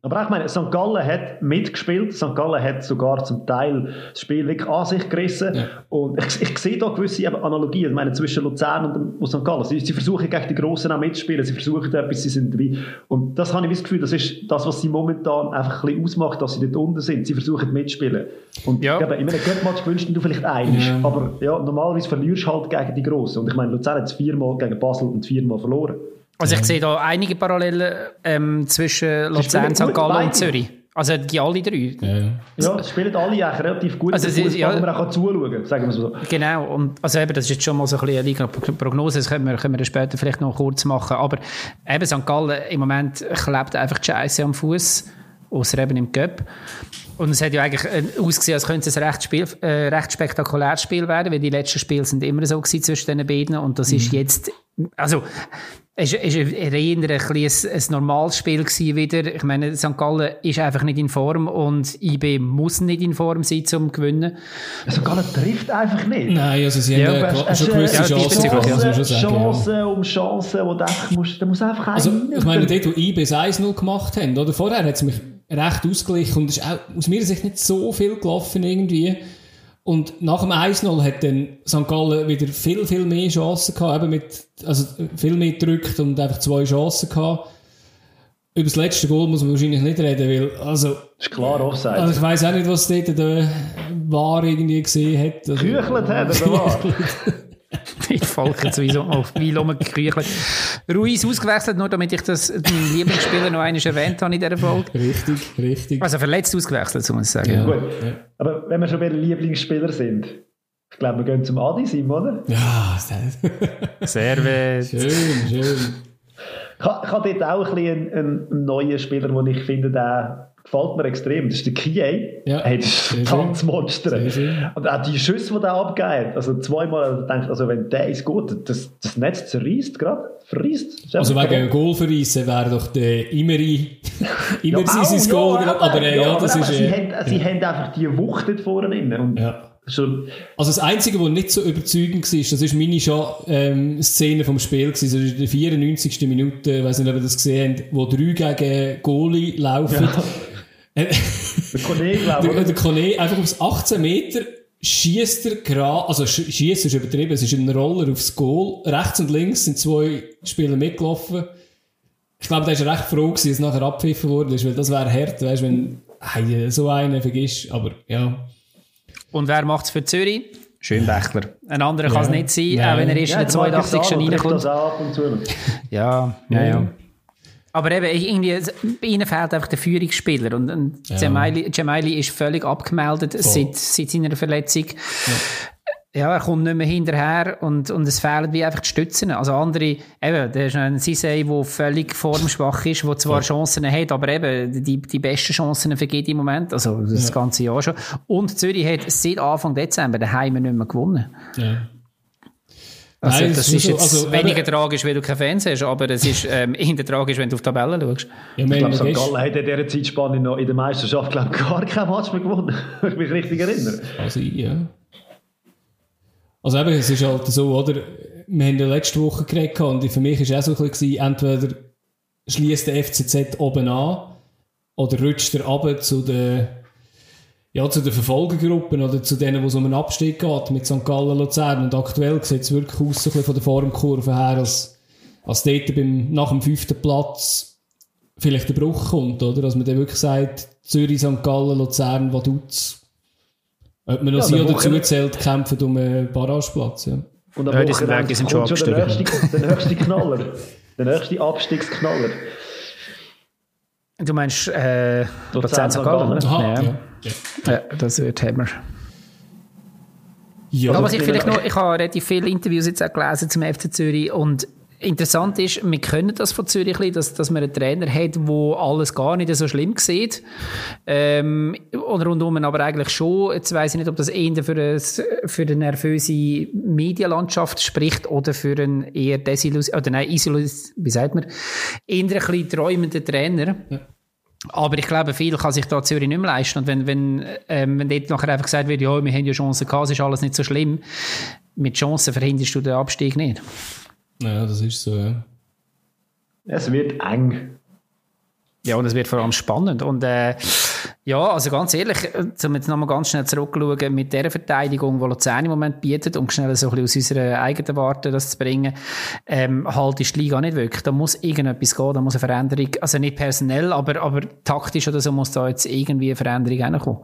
Aber ich meine, St. Gallen hat mitgespielt. St. Gallen hat sogar zum Teil das Spiel wirklich an sich gerissen. Ja. Und ich, ich sehe da gewisse Analogien ich meine, zwischen Luzern und, St. Gallen. Sie, sie versuchen gegen die Grossen auch mitzuspielen. Sie versuchen etwas, sie sind dabei. Und das habe ich das Gefühl, das ist das, was sie momentan einfach ein bisschen ausmacht, dass sie dort unten sind. Sie versuchen mitzuspielen. Und Ja. eben, in einem Cup-Match gewünscht du vielleicht einiges. Ja. Aber ja, normalerweise verlierst du halt gegen die Grossen. Und ich meine, Luzern hat es viermal gegen Basel und viermal verloren. Also ich sehe da einige Parallelen ähm, zwischen Luzern, St. Gallen und Zürich. Also die alle drei. Ja, ja. Spielen alle eigentlich relativ gut Also Fußball, ja. wo man auch zuschauen kann, sagen wir es so. Genau, und also eben, das ist jetzt schon mal so ein bisschen eine Liga-Prognose, das können wir, können wir später vielleicht noch kurz machen, aber eben St. Gallen im Moment klebt einfach die Scheiße am Fuß, außer eben im Cup. Und es hat ja eigentlich äh, ausgesehen, als könnte es ein recht, Spiel, äh, recht spektakuläres Spiel werden, weil die letzten Spiele sind immer so gewesen zwischen den beiden und das ist jetzt, also es ist, ist eher ein, bisschen ein, ein normales Spiel gewesen wieder. Ich meine, St. Gallen ist einfach nicht in Form und IB muss nicht in Form sein, um zu gewinnen. St. Gallen trifft einfach nicht. Nein, also sie Ja, haben ja, Es schon ist, gewisse ja, Chancen diesbezüglich, gehabt, muss man schon sagen. ja. Chancen um Chancen, wo du einfach musst, da muss einfach Also, ich meine, dort, wo IB das 1-0 gemacht haben, oder? Vorher hat es mich recht ausgeglichen und es ist auch aus meiner Sicht nicht so viel gelaufen irgendwie. Und nach dem 1-0 hat dann St. Gallen wieder viel, viel mehr Chancen gehabt, eben mit, also viel mehr gedrückt und einfach zwei Chancen gehabt. Über das letzte Goal muss man wahrscheinlich nicht reden, weil, also, ist klar Offside. also ich weiss auch nicht, was dort der war irgendwie gesehen hat. Also, Geküchelt hat er, Ich folge sowieso auf wie geküchelt. Ruiz ausgewechselt, nur damit ich das meinen Lieblingsspieler noch einmal erwähnt habe in dieser Folge. Richtig, richtig. Also verletzt ausgewechselt, so muss ich sagen. Ja. Gut. Aber wenn wir schon bei den Lieblingsspielern sind, ich glaube, wir gehen zum Adi Sim, oder? Ja, sehr Servet. schön, schön. Ich habe ich habe dort auch ein bisschen einen, einen, einen neuen Spieler, den ich finde, der gefällt mir extrem. Das ist der Kie. Ja, Hey, das ist ein schön. Und auch die Schüsse, die der abgeht, also zweimal, ich, also wenn der ist gut, das, das Netz zerreißt gerade, verreißt. Das ist Also wegen Goal verreissen wäre doch der Imeri, immer Ja, sein Goal, ja, aber äh, ja, das aber ist... sie, Äh, haben, sie haben einfach die Wucht dort vorne drin. Und ja. Schon, Also das Einzige, was nicht so überzeugend war, das ist meine schon, ähm, Szene vom Spiel gewesen. Das ist in der 94. Minute, ich weiss nicht, ob ihr das gesehen habt, wo drei gegen Goalie laufen. der Kollege, glaube Der, ich. der Kone einfach aufs 18 Meter schießt er gerade, also sch- schießt ist übertrieben, es ist ein Roller aufs Goal. Rechts und links sind zwei Spieler mitgelaufen. Ich glaube, der war recht froh, gewesen, dass nachher abgepfiffen worden ist, weil das wäre hart, weißt, wenn hey, so einen vergisst. Aber ja, Und wer macht es für Zürich? Schönbächler. Ein anderer kann es Ja. nicht sein, Ja. auch wenn er erst Ja, in der der Marcus 82. schon Arnold trifft reinkommt. Ja, ja, Ja. Ja. Aber eben, irgendwie, bei ihnen fehlt einfach der Führungsspieler. Und, und Ja. Jamaili ist völlig abgemeldet seit, seit seiner Verletzung. Ja. er kommt nicht mehr hinterher und, und es fehlen wie einfach die Stützen. Also andere, eben, der ist ein Sisei, der völlig formschwach ist, der zwar Chancen hat, aber eben die, die besten Chancen vergeht im Moment, also das ganze Jahr schon. Und Zürich hat seit Anfang Dezember daheim nicht mehr gewonnen. ja. Also Nein, das ist so- jetzt also, weniger eben- tragisch, weil du keinen Fans hast, aber es ist ähm, eher tragisch, wenn du auf die Tabelle schaust. Ja, Ich glaube, St. Gallen hat in dieser Zeitspanne noch in der Meisterschaft glaub, ich, gar kein Match mehr gewonnen. Wenn ich mich richtig erinnere. Also, ja. Also eben, es ist halt so, oder? Wir haben ja letzte Woche geredet und für mich war es auch so ein bisschen, entweder schließt der FCZ oben an oder rutscht er runter zu den, ja, zu den Verfolgergruppen oder zu denen, wo es um einen Abstieg geht, mit St. Gallen, Luzern. Und aktuell sieht es wirklich aus, so ein bisschen von der Formkurve her, als, als dort beim, nach dem fünften Platz vielleicht der Bruch kommt, oder? Dass man dann wirklich sagt, Zürich, St. Gallen, Luzern, Vaduz, ob man noch Ja, sie der oder zuzählt, kämpfen um einen Barrageplatz, ja. Und am Ja, sind Wochenende die sind schon kommt der nächste, der nächste Knaller. Der nächste Abstiegsknaller. Du meinst äh, Luzern Luzern, St. Gallen, oder? Aha, ja. ja. Ja. Ja, das wird Hammer. ja. Aber was ich vielleicht noch, ich habe relativ viele Interviews jetzt auch gelesen zum FC Zürich und interessant ist, wir können das von Zürich, ein dass, dass man einen Trainer hat, der alles gar nicht so schlimm sieht. Ähm, und rundum aber eigentlich schon. Jetzt weiss ich nicht, ob das eher für, eine, für eine nervöse Medienlandschaft spricht oder für einen eher Desillusion, oder nein, Isolus, wie sagt man, eher ein bisschen träumenden Trainer. Aber ich glaube, viel kann sich da Zürich nicht mehr leisten. Und wenn, wenn, ähm, wenn dort nachher einfach gesagt wird, ja, wir haben ja Chancen gehabt, es ist alles nicht so schlimm. Mit Chancen verhinderst du den Abstieg nicht. ja, das ist so, ja. Es wird eng. Ja, und es wird vor allem spannend. Und äh, ja, also ganz ehrlich, äh, um jetzt nochmal ganz schnell zurückzuschauen, mit der Verteidigung, die Luzern im Moment bietet, um schnell so ein bisschen aus unserer eigenen Warte das zu bringen, ähm, halt ist die Liga nicht wirklich. Da muss irgendetwas gehen, da muss eine Veränderung, also nicht personell, aber, aber taktisch oder so muss da jetzt irgendwie eine Veränderung reinkommen.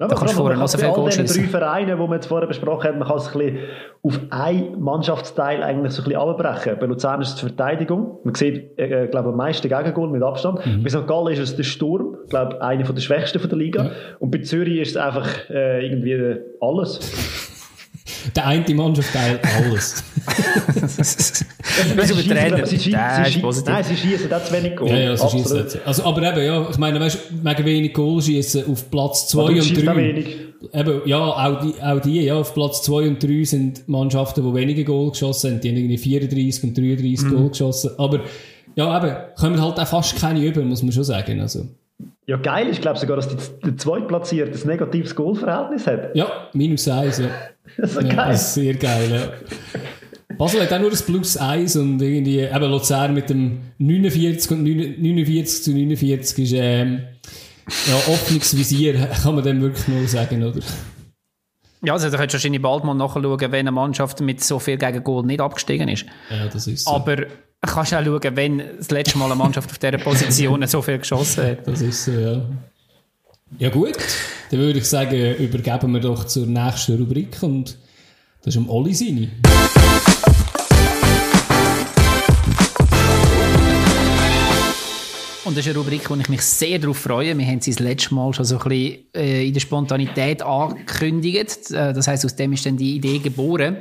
Ja, Da kannst du vorher noch so viel Goal drei. Vereinen, die wir jetzt vorher besprochen haben, man kann es ein bisschen auf einen Mannschaftsteil eigentlich so ein bisschen abbrechen. Bei Luzern ist es die Verteidigung. Man sieht, äh, glaube am meisten Gegengol mit Abstand. Bei St. Gallen ist es der Sturm, ich glaube einer der schwächsten von der Liga. Und bei Zürich ist es einfach äh, irgendwie alles. Der eine Mannschaftsteil, alles. Das Nein, ist sie über Trainer. schiessen- sie sie positiv. Nein, sie schießen auch zu wenig Goal. ja, ja, Absolut. schießen Also, aber eben, ja, ich meine, weißt du, wegen wenig Goal schießen auf Platz 2 Aber du und schießt auch 3. wenig. Eben, ja, auch die, auch die, ja, auf Platz 2 und 3 sind Mannschaften, die weniger Goal geschossen haben. Die haben irgendwie 34 und 33 Mhm. Goal geschossen. Aber, ja, eben, kommen halt auch fast keine über, muss man schon sagen. Also, Ja, geil ist, glaube ich, sogar, dass die, der Zweitplatzierte ein negatives Goalverhältnis hat. ja, minus 1, ja. Das ist ja geil. das ist sehr geil, ja. Basel hat auch nur das Plus 1 und irgendwie, eben Luzern mit dem 49 und 49 zu 49 ist, ähm, ja, Öffnungsvisier, kann man dem wirklich nur sagen, oder? Ja, also da könntest du wahrscheinlich bald mal nachschauen, wenn eine Mannschaft mit so viel gegen Goal nicht abgestiegen ist. Ja, das ist so. Aber kannst auch schauen, wenn das letzte Mal eine Mannschaft auf dieser Position so viel geschossen hat. Das ist so, ja. Ja gut, dann würde ich sagen, übergeben wir doch zur nächsten Rubrik und das ist um Olli seine. Und das ist eine Rubrik, wo ich mich sehr darauf freue. Wir haben sie das letzte Mal schon so ein bisschen äh, in der Spontanität angekündigt. Äh, das heißt, aus dem ist dann die Idee geboren.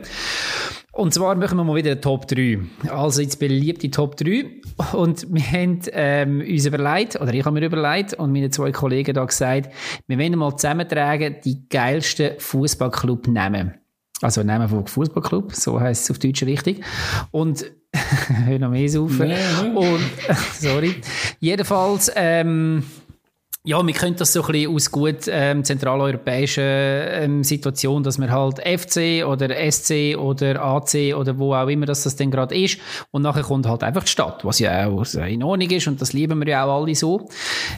Und zwar machen wir mal wieder eine Top 3. Also jetzt beliebte Top 3. Und wir haben ähm, uns überlegt, oder ich habe mir überlegt und meine zwei Kollegen da gesagt, wir wollen mal zusammentragen die geilsten Fußballclub nehmen. Also Namen von Fußballclub, so heißt es auf Deutsch richtig. Und hör noch mehr auf. Nee, nee. Und sorry. Jedenfalls ähm, ja, wir können das so ein bisschen aus gut ähm, zentraleuropäischen ähm, Situation, dass wir halt FC oder SC oder AC oder wo auch immer das, das denn gerade ist und nachher kommt halt einfach die Stadt, was ja auch in Ordnung ist und das lieben wir ja auch alle so.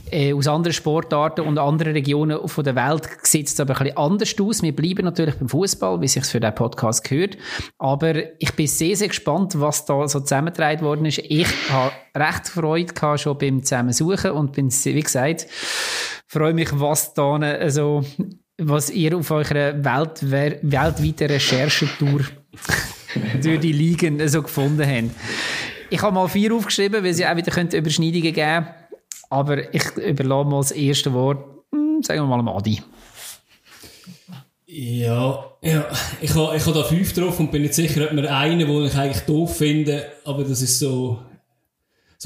Äh, aus anderen Sportarten und anderen Regionen von der Welt sieht es aber ein bisschen anders aus. Wir bleiben natürlich beim Fußball, wie sich für den Podcast gehört, aber ich bin sehr, sehr gespannt, was da so zusammengetragen worden ist. Ich habe recht Freude gehabt schon beim Zusammensuchen und bin, wie gesagt, freue mich, was da, also, was ihr auf eurer Welt, weltweiten Recherchetour durch die Ligen so gefunden habt. Ich habe mal vier aufgeschrieben, weil sie auch wieder Überschneidungen geben könnte. Aber ich überlasse mal das erste Wort, hm, sagen wir mal Adi. Ja, ja, ich habe ich ha da fünf drauf und bin nicht sicher, ob mir einen, den ich eigentlich doof finde, aber das ist so,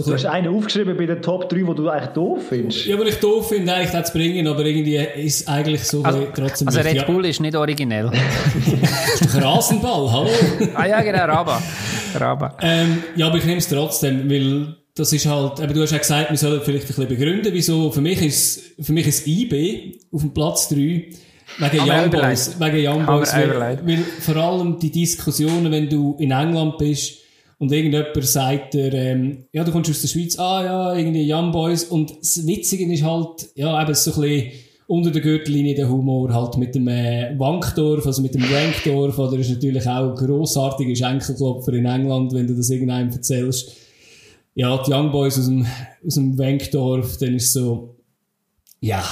so du hast einen aufgeschrieben bei den Top 3, die du eigentlich doof findest. Ja, aber ich doof finde, eigentlich das zu bringen, aber irgendwie ist eigentlich so also, trotzdem... Also Red Bull ja. ist nicht originell. das ist doch ein Rasenball, hallo? ah ja, genau, Raba. Raba. Ähm, ja, aber ich nehme es trotzdem, weil das ist halt, aber du hast ja gesagt, wir sollen vielleicht ein bisschen begründen, wieso, für mich ist, für mich ist IB auf dem Platz 3 wegen Young Boys, wegen Young Boys, weil, weil vor allem die Diskussionen, wenn du in England bist, und irgendjemand sagt dir, ähm, ja, du kommst aus der Schweiz, ah ja, irgendwie Young Boys. Und das Witzige ist halt, ja, eben so ein bisschen unter der Gürtellinie der Humor, halt mit dem äh, Wankdorf, also mit dem Wankdorf, oder ist natürlich auch ein grossartiger Schenkelklopfer in England, wenn du das irgendeinem erzählst. Ja, die Young Boys aus dem, aus dem Wankdorf, dann ist so, ja,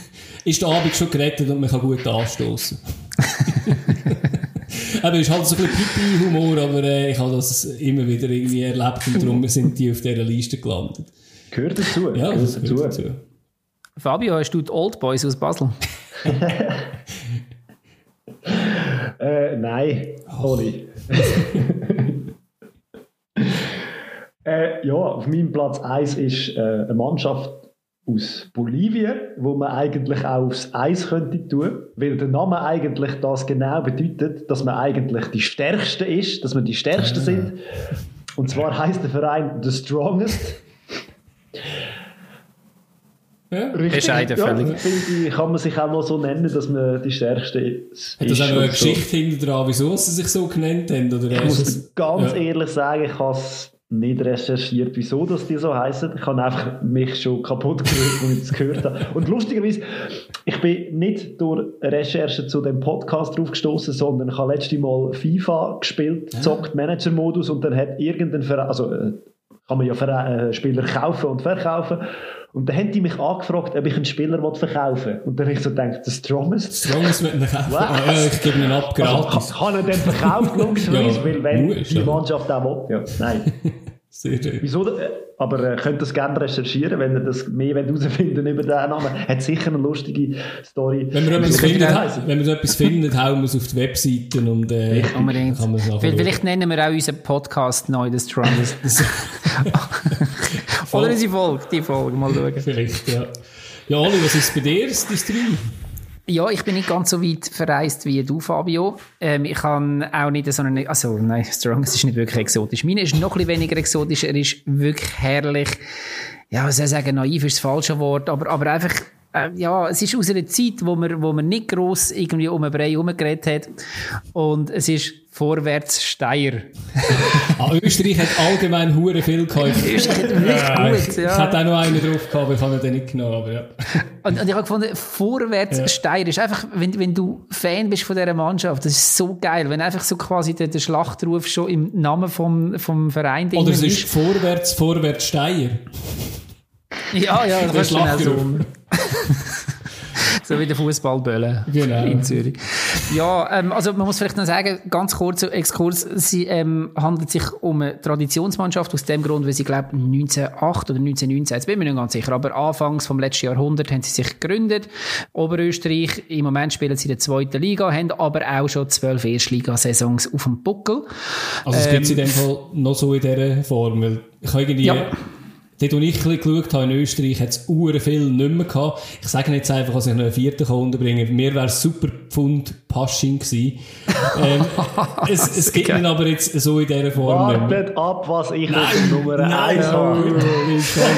ist der Abend schon gerettet und man kann gut anstoßen. Aber es ist halt so ein bisschen Pipi-Humor, aber äh, ich habe das immer wieder irgendwie erlebt und darum sind die auf dieser Liste gelandet. Gehört dazu. Ja, gehört dazu. dazu. Fabio, hast du die Old Boys aus Basel? äh, nein, Holly. äh, ja, auf meinem Platz 1 ist äh, eine Mannschaft aus Bolivien, wo man eigentlich auch aufs Eis könnte tun, weil der Name eigentlich das genau bedeutet, dass man eigentlich die Stärkste ist, dass man die Stärksten sind. Und zwar heißt der Verein The Strongest. Ja. Richtig. Ja, ich, kann man sich auch noch so nennen, dass man die Stärkste ist. Hat das auch noch eine Geschichte so. hinter dran, wieso sie sich so genannt haben? Oder ich muss ganz ja. ehrlich sagen, ich habe es nicht recherchiert, wieso das die so heißen. Ich habe einfach mich schon kaputt gehört, als ich das gehört habe. Und lustigerweise, ich bin nicht durch Recherche zu dem Podcast draufgestoßen, sondern ich habe letztes Mal FIFA gespielt, ja. zockt Manager-Modus und dann hat irgendein Verein, also äh, kann man ja Verein, äh, Spieler kaufen und verkaufen und dann haben die mich angefragt, ob ich einen Spieler verkaufen will. Und dann habe ich so gedacht, der Strongest. Strongest mit einem kaufen. Ah, ja, ich gebe ihn ab, gratis. Also, kann, er den verkaufen, logischerweise, ja, weil wenn die. Mannschaft auch will. Ja, nein. Sehr schön. Wieso? Aber äh, könnt das gerne recherchieren, wenn ihr das mehr herausfinden über den Namen. Hat sicher eine lustige Story. Wenn wir etwas findet, wenn wir etwas findet, hauen wir es auf die Webseiten und äh, Unbedingt. kann es Vielleicht nennen wir auch unseren Podcast neu, The Strongest. Oder unsere Folge, die Folge, mal schauen. Vielleicht, ja. Ja, Oli, was ist bei dir, das Stream? Ja, ich bin nicht ganz so weit verreist wie du, Fabio. Ähm, ich kann auch nicht so eine, also nein, Strongest ist nicht wirklich exotisch. Meine ist noch ein bisschen weniger exotisch, er ist wirklich herrlich. Ja, was soll ich sagen, naiv ist das falsche Wort, aber, aber einfach äh, ja, es ist aus einer Zeit, wo man, wo man nicht gross irgendwie um einen Brei herumgeredet hat. Und es ist vorwärts Steier. ah, Österreich hat allgemein hure viel gehabt. Österreich hat wirklich gut, ja. Ich hatte auch noch einen drauf gehabt, aber ich habe den nicht genommen, aber ja. Und, und ich habe gefunden, vorwärts ja. Steier ist einfach, wenn, wenn du Fan bist von dieser Mannschaft, das ist so geil, wenn einfach so quasi der, der Schlachtruf schon im Namen vom, vom Verein Oder es ist, ist vorwärts, vorwärts Steier. Ja, ja, das ist auch so. So wie der Fußballbölle genau. in Zürich. Ja, ähm, also man muss vielleicht noch sagen, ganz kurz Exkurs, sie ähm, handelt sich um eine Traditionsmannschaft aus dem Grund, weil sie glaube 1908 oder 1919, jetzt bin ich mir nicht ganz sicher, aber anfangs vom letzten Jahrhundert haben sie sich gegründet. Oberösterreich, im Moment spielen sie in der zweiten Liga, haben aber auch schon zwölf Erstligasaisons auf dem Buckel. Also es ähm, gibt es in dem Fall noch so in dieser Form, weil ich habe irgendwie... Ja Dort, wo ich ein geschaut habe, in Österreich, hat es uren viel nicht mehr gehabt. Ich sage jetzt einfach, dass ich noch einen vierten unterbringen kann. Mir wäre es super Pfund Pasching gewesen. ähm, es, es gibt ihn aber jetzt so in dieser Form. Wartet ab, was ich auf Nummer 1 habe.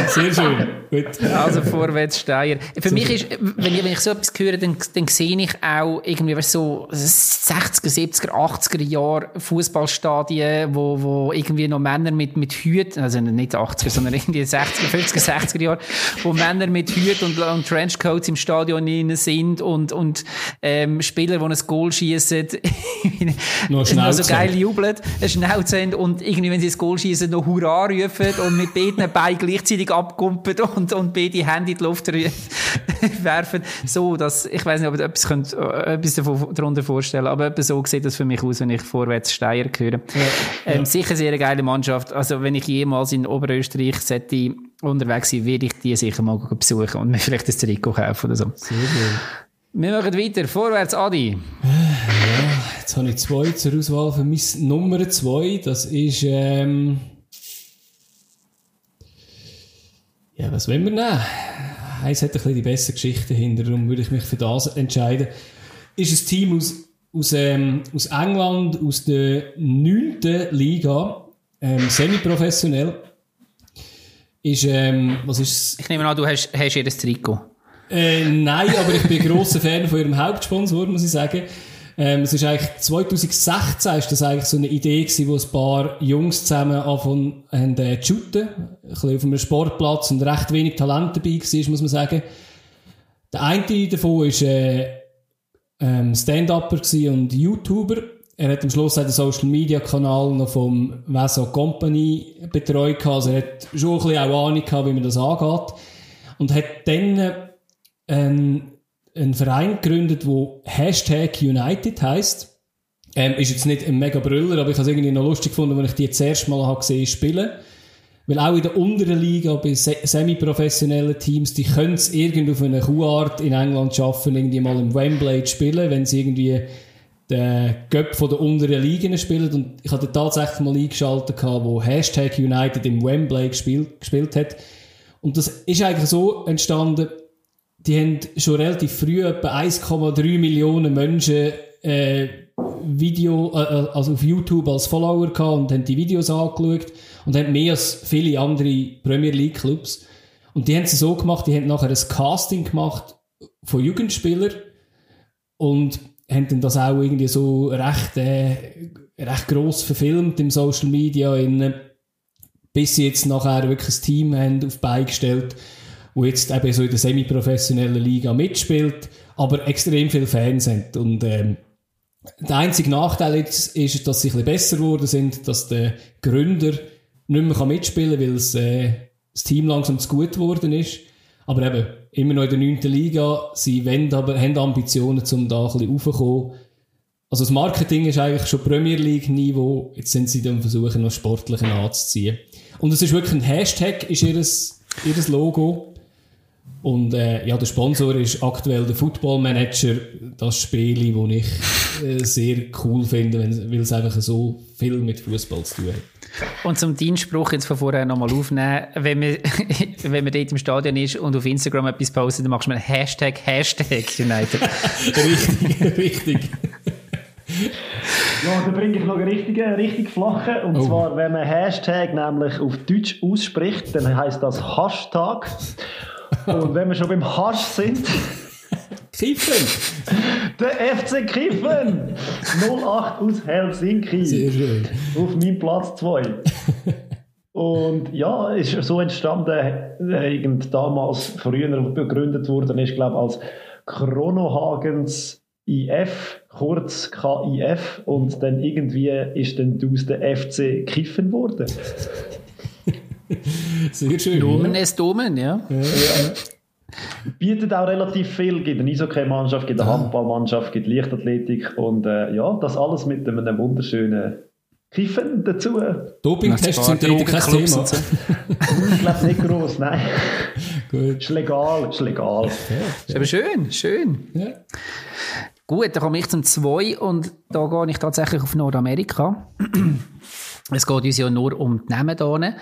Sehr schön. Gut. Also vorwärts Steier. Für mich ist, wenn ich, wenn ich so etwas höre, dann, dann sehe ich auch irgendwie weißt, so 60er, 70er, 80er Jahre Fußballstadien, wo, wo irgendwie noch Männer mit, mit Hüten, also nicht 80er, sondern irgendwie 60er, 50er, 60er Jahre, wo Männer mit Hüten und, und Trenchcoats im Stadion innen sind und, und ähm, Spieler, die ein Goal schießen, Noch noch so geil jubeln, eine Schnauze haben und irgendwie, wenn sie das Goal schießen, noch Hurra rufen und mit beiden Beinen gleichzeitig abkumpen und, und beide Hände in die Luft werfen. So, dass, ich weiß nicht, ob ihr etwas, könnt, äh, etwas davon, darunter vorstellen aber etwa so sieht das für mich aus, wenn ich vorwärts Steier höre. Ähm, Sicher sehr eine geile Mannschaft. Also, wenn ich jemals in Oberösterreich sollte unterwegs sein, werde ich die sicher mal besuchen und mir vielleicht ein Trikot kaufen oder so. Sehr gut. Wir machen weiter. Vorwärts, Adi. Jetzt habe ich zwei zur Auswahl für mein Nummer zwei. Das ist, ähm, ja, was wollen wir nehmen? Eins hat ein bisschen die bessere Geschichte hinter, darum würde ich mich für das entscheiden. Ist ein Team aus, aus, ähm, aus England, aus der 9. Liga, ähm, semi-professionell. Ist, ähm, was ist? Ich nehme an, du hast, hast ihr Trikot. Äh, nein, aber ich bin grosser Fan von ihrem Hauptsponsor, muss ich sagen. Ähm, es ist eigentlich 2016 ist das eigentlich so eine Idee gewesen, wo ein paar Jungs zusammen anfangen äh, zu shooten. Ein bisschen auf einem Sportplatz und recht wenig Talent dabei war, muss man sagen. Der eine davon ist, äh, ähm, Stand-Upper und YouTuber. Er hat am Schluss auch den Social Media Kanal noch vom Veso Company betreut. Also er hat schon ein bisschen auch Ahnung gehabt, wie man das angeht. Und hat dann, äh, einen, einen Verein gegründet, wo Hashtag United heisst. Ähm, ist jetzt nicht ein mega Brüller, aber ich habe es irgendwie noch lustig gefunden, als ich die das erste Mal habe gesehen spielen. Weil auch in der unteren Liga, bei se semi-professionellen Teams, die können es irgendwie auf eine Kuhart in England schaffen, irgendwie mal im Wembley zu spielen, wenn sie irgendwie den Göpp von der unteren Ligen spielen. Und ich hatte tatsächlich mal eingeschaltet, wo Hashtag United im Wembley gespielt, gespielt hat. Und das ist eigentlich so entstanden, die haben schon relativ früh etwa 1,3 Millionen Menschen äh, Video, äh, äh, also auf YouTube als Follower gehabt und haben die Videos angeschaut und haben mehr als viele andere Premier League Clubs. Und die haben es so gemacht, die haben nachher ein Casting gemacht von Jugendspielern und haben dann das auch irgendwie so recht, äh, recht gross verfilmt im Social Media, in, bis sie jetzt nachher wirklich ein Team haben auf Beine gestellt wo jetzt eben so in der semi-professionellen Liga mitspielt, aber extrem viele Fans sind. Und ähm, der einzige Nachteil jetzt ist, dass sie ein bisschen besser geworden sind, dass der Gründer nicht mehr mitspielen kann, weil es, äh, das Team langsam zu gut geworden ist. Aber eben, immer noch in der 9. Liga, sie wollen aber, haben Ambitionen, um da ein bisschen raufzukommen. Also das Marketing ist eigentlich schon Premier League Niveau, jetzt sind sie dann versuchen, noch sportlichen anzuziehen. Und es ist wirklich ein Hashtag, ist ihres, ihres Logo. Und äh, ja, der Sponsor ist aktuell der Football Manager, das Spiel, das ich äh, sehr cool finde, wenn- weil es einfach so viel mit Fußball zu tun hat. Und zum Dienstspruch jetzt von vorher nochmal aufnehmen, wenn man, wenn man dort im Stadion ist und auf Instagram etwas postet, dann machst du mal Hashtag, Hashtag United. richtig, richtig. Ja, da bringe ich noch einen richtigen, richtig flachen. Und Oh. zwar, wenn man Hashtag nämlich auf Deutsch ausspricht, dann heißt das Hashtag. Und wenn wir schon beim Hasch sind, Kiffen! der FC Kiffen 08 aus Helsinki. Sehr schön. auf meinem Platz 2. Und ja, ist so entstanden, äh, irgend damals früher begründet worden ist, glaube als Chronohagens IF, kurz KIF, und dann irgendwie ist dann daraus der FC Kiffen worden. Sehr schön. Nomen ja. es Domen, ja. Bietet auch relativ viel, gibt eine Eishockey-Mannschaft, gibt eine Handballmannschaft, gibt Leichtathletik und äh, ja, das alles mit einem wunderschönen Kiffen dazu. Dopingtests sind dort kein Thema. Ich glaube nicht groß, nein. Gut. Ist legal, ist legal. Ist aber schön, schön. Ja. Gut, dann komme ich zum 2 und da gehe ich tatsächlich auf Nordamerika. Es geht uns ja nur um die Namen.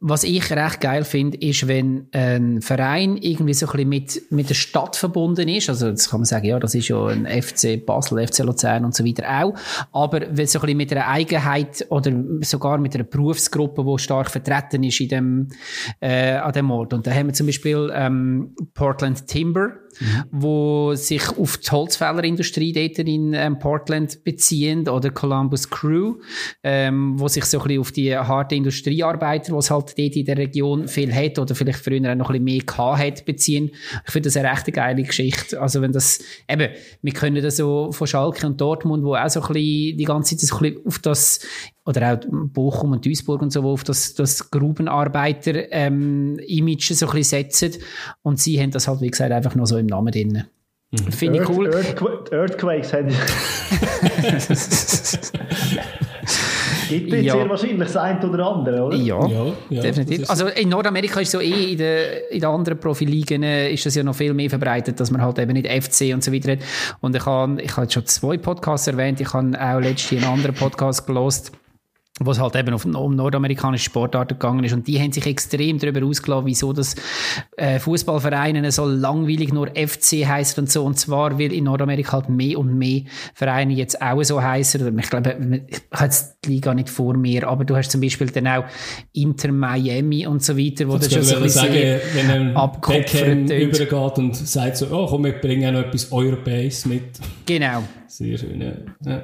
Was ich recht geil finde, ist, wenn ein Verein irgendwie so ein bisschen mit, mit der Stadt verbunden ist. Also, das kann man sagen, ja, das ist ja ein FC Basel, FC Luzern und so weiter auch. Aber wenn so ein bisschen mit einer Eigenheit oder sogar mit einer Berufsgruppe, die stark vertreten ist in dem, äh, an dem Ort. Und da haben wir zum Beispiel ähm, Portland Timber, mhm. wo sich auf die Holzfällerindustrie dort in ähm, Portland beziehen, oder Columbus Crew, ähm, wo sich so ein bisschen auf die harten Industriearbeiter, die es halt dort in der Region viel hat oder vielleicht früher auch noch ein bisschen mehr gehabt hat, beziehen. Ich finde das eine recht geile Geschichte. Also wenn das, eben, wir können das so von Schalke und Dortmund, wo auch so ein bisschen die ganze Zeit so ein bisschen auf das oder auch Bochum und Duisburg und so, wo auf das, das Grubenarbeiter-Image ähm, so ein bisschen setzen. Und sie haben das halt, wie gesagt, einfach nur so im Namen drin. Mhm. Finde ich cool. Earth, Earthquakes haben Gibt es ja. sehr wahrscheinlich das eine oder andere, oder? Ja, ja, ja definitiv. Also in Nordamerika ist so eh, in den, in den anderen Profiligen ist das ja noch viel mehr verbreitet, dass man halt eben nicht FC und so weiter hat. Und ich habe ich hab jetzt schon zwei Podcasts erwähnt, ich habe auch letztens einen anderen Podcast gelost wo es halt eben auf, um nordamerikanische Sportarten gegangen ist. Und die haben sich extrem darüber ausgelassen, wieso das äh, Fußballvereine so langweilig nur FC heißt und so. Und zwar, weil in Nordamerika halt mehr und mehr Vereine jetzt auch so heißen. Ich glaube, ich habe jetzt die Liga nicht vor mir, aber du hast zum Beispiel dann auch Inter Miami und so weiter, wo das schon so ein bisschen sagen, wenn ein Beckham übergeht und sagt so, oh komm, wir bringen noch etwas Europäisches mit. Genau. Sehr schön, ja. ja.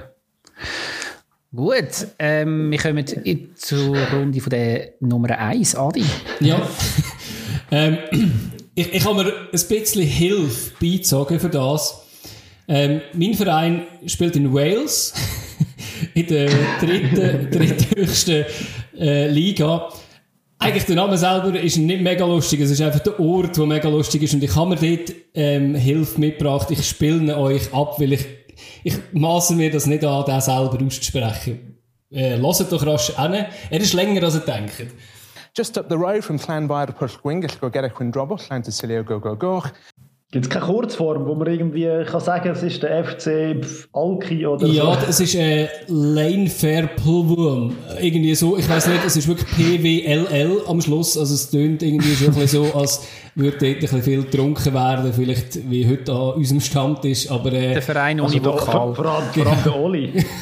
Gut, ähm, wir kommen zur Runde von der Nummer 1, Adi. Ja, ähm, ich, ich habe mir ein bisschen Hilfe beizogen für das. Ähm, mein Verein spielt in Wales, in der dritten, dritthöchsten äh, Liga. Eigentlich der Name selber ist nicht mega lustig, es ist einfach der Ort, der mega lustig ist und ich habe mir dort ähm, Hilfe mitgebracht. Ich spiele euch ab, weil ich ich maße mir das nicht an, den selber auszusprechen. Äh, hört doch rasch an. Er ist länger, als ihr denkt. Just up the road from Llanfair Pwll Gwyngyll, go get a Quindrobos, Llan Cecilio, go, go, go. Gibt es keine Kurzform, wo man irgendwie kann sagen es ist der FC Alki oder ja, so? Ja, es ist äh, Lane Fair Pulwurm. Irgendwie so, ich weiß nicht, es ist wirklich PWLL am Schluss. Also es tönt irgendwie schon ein so, als würde dort ein bisschen viel getrunken werden, vielleicht wie heute an unserem Stammtisch. Aber, äh, der Verein ohne also Vokal. Vor, allem, vor allem der Oli.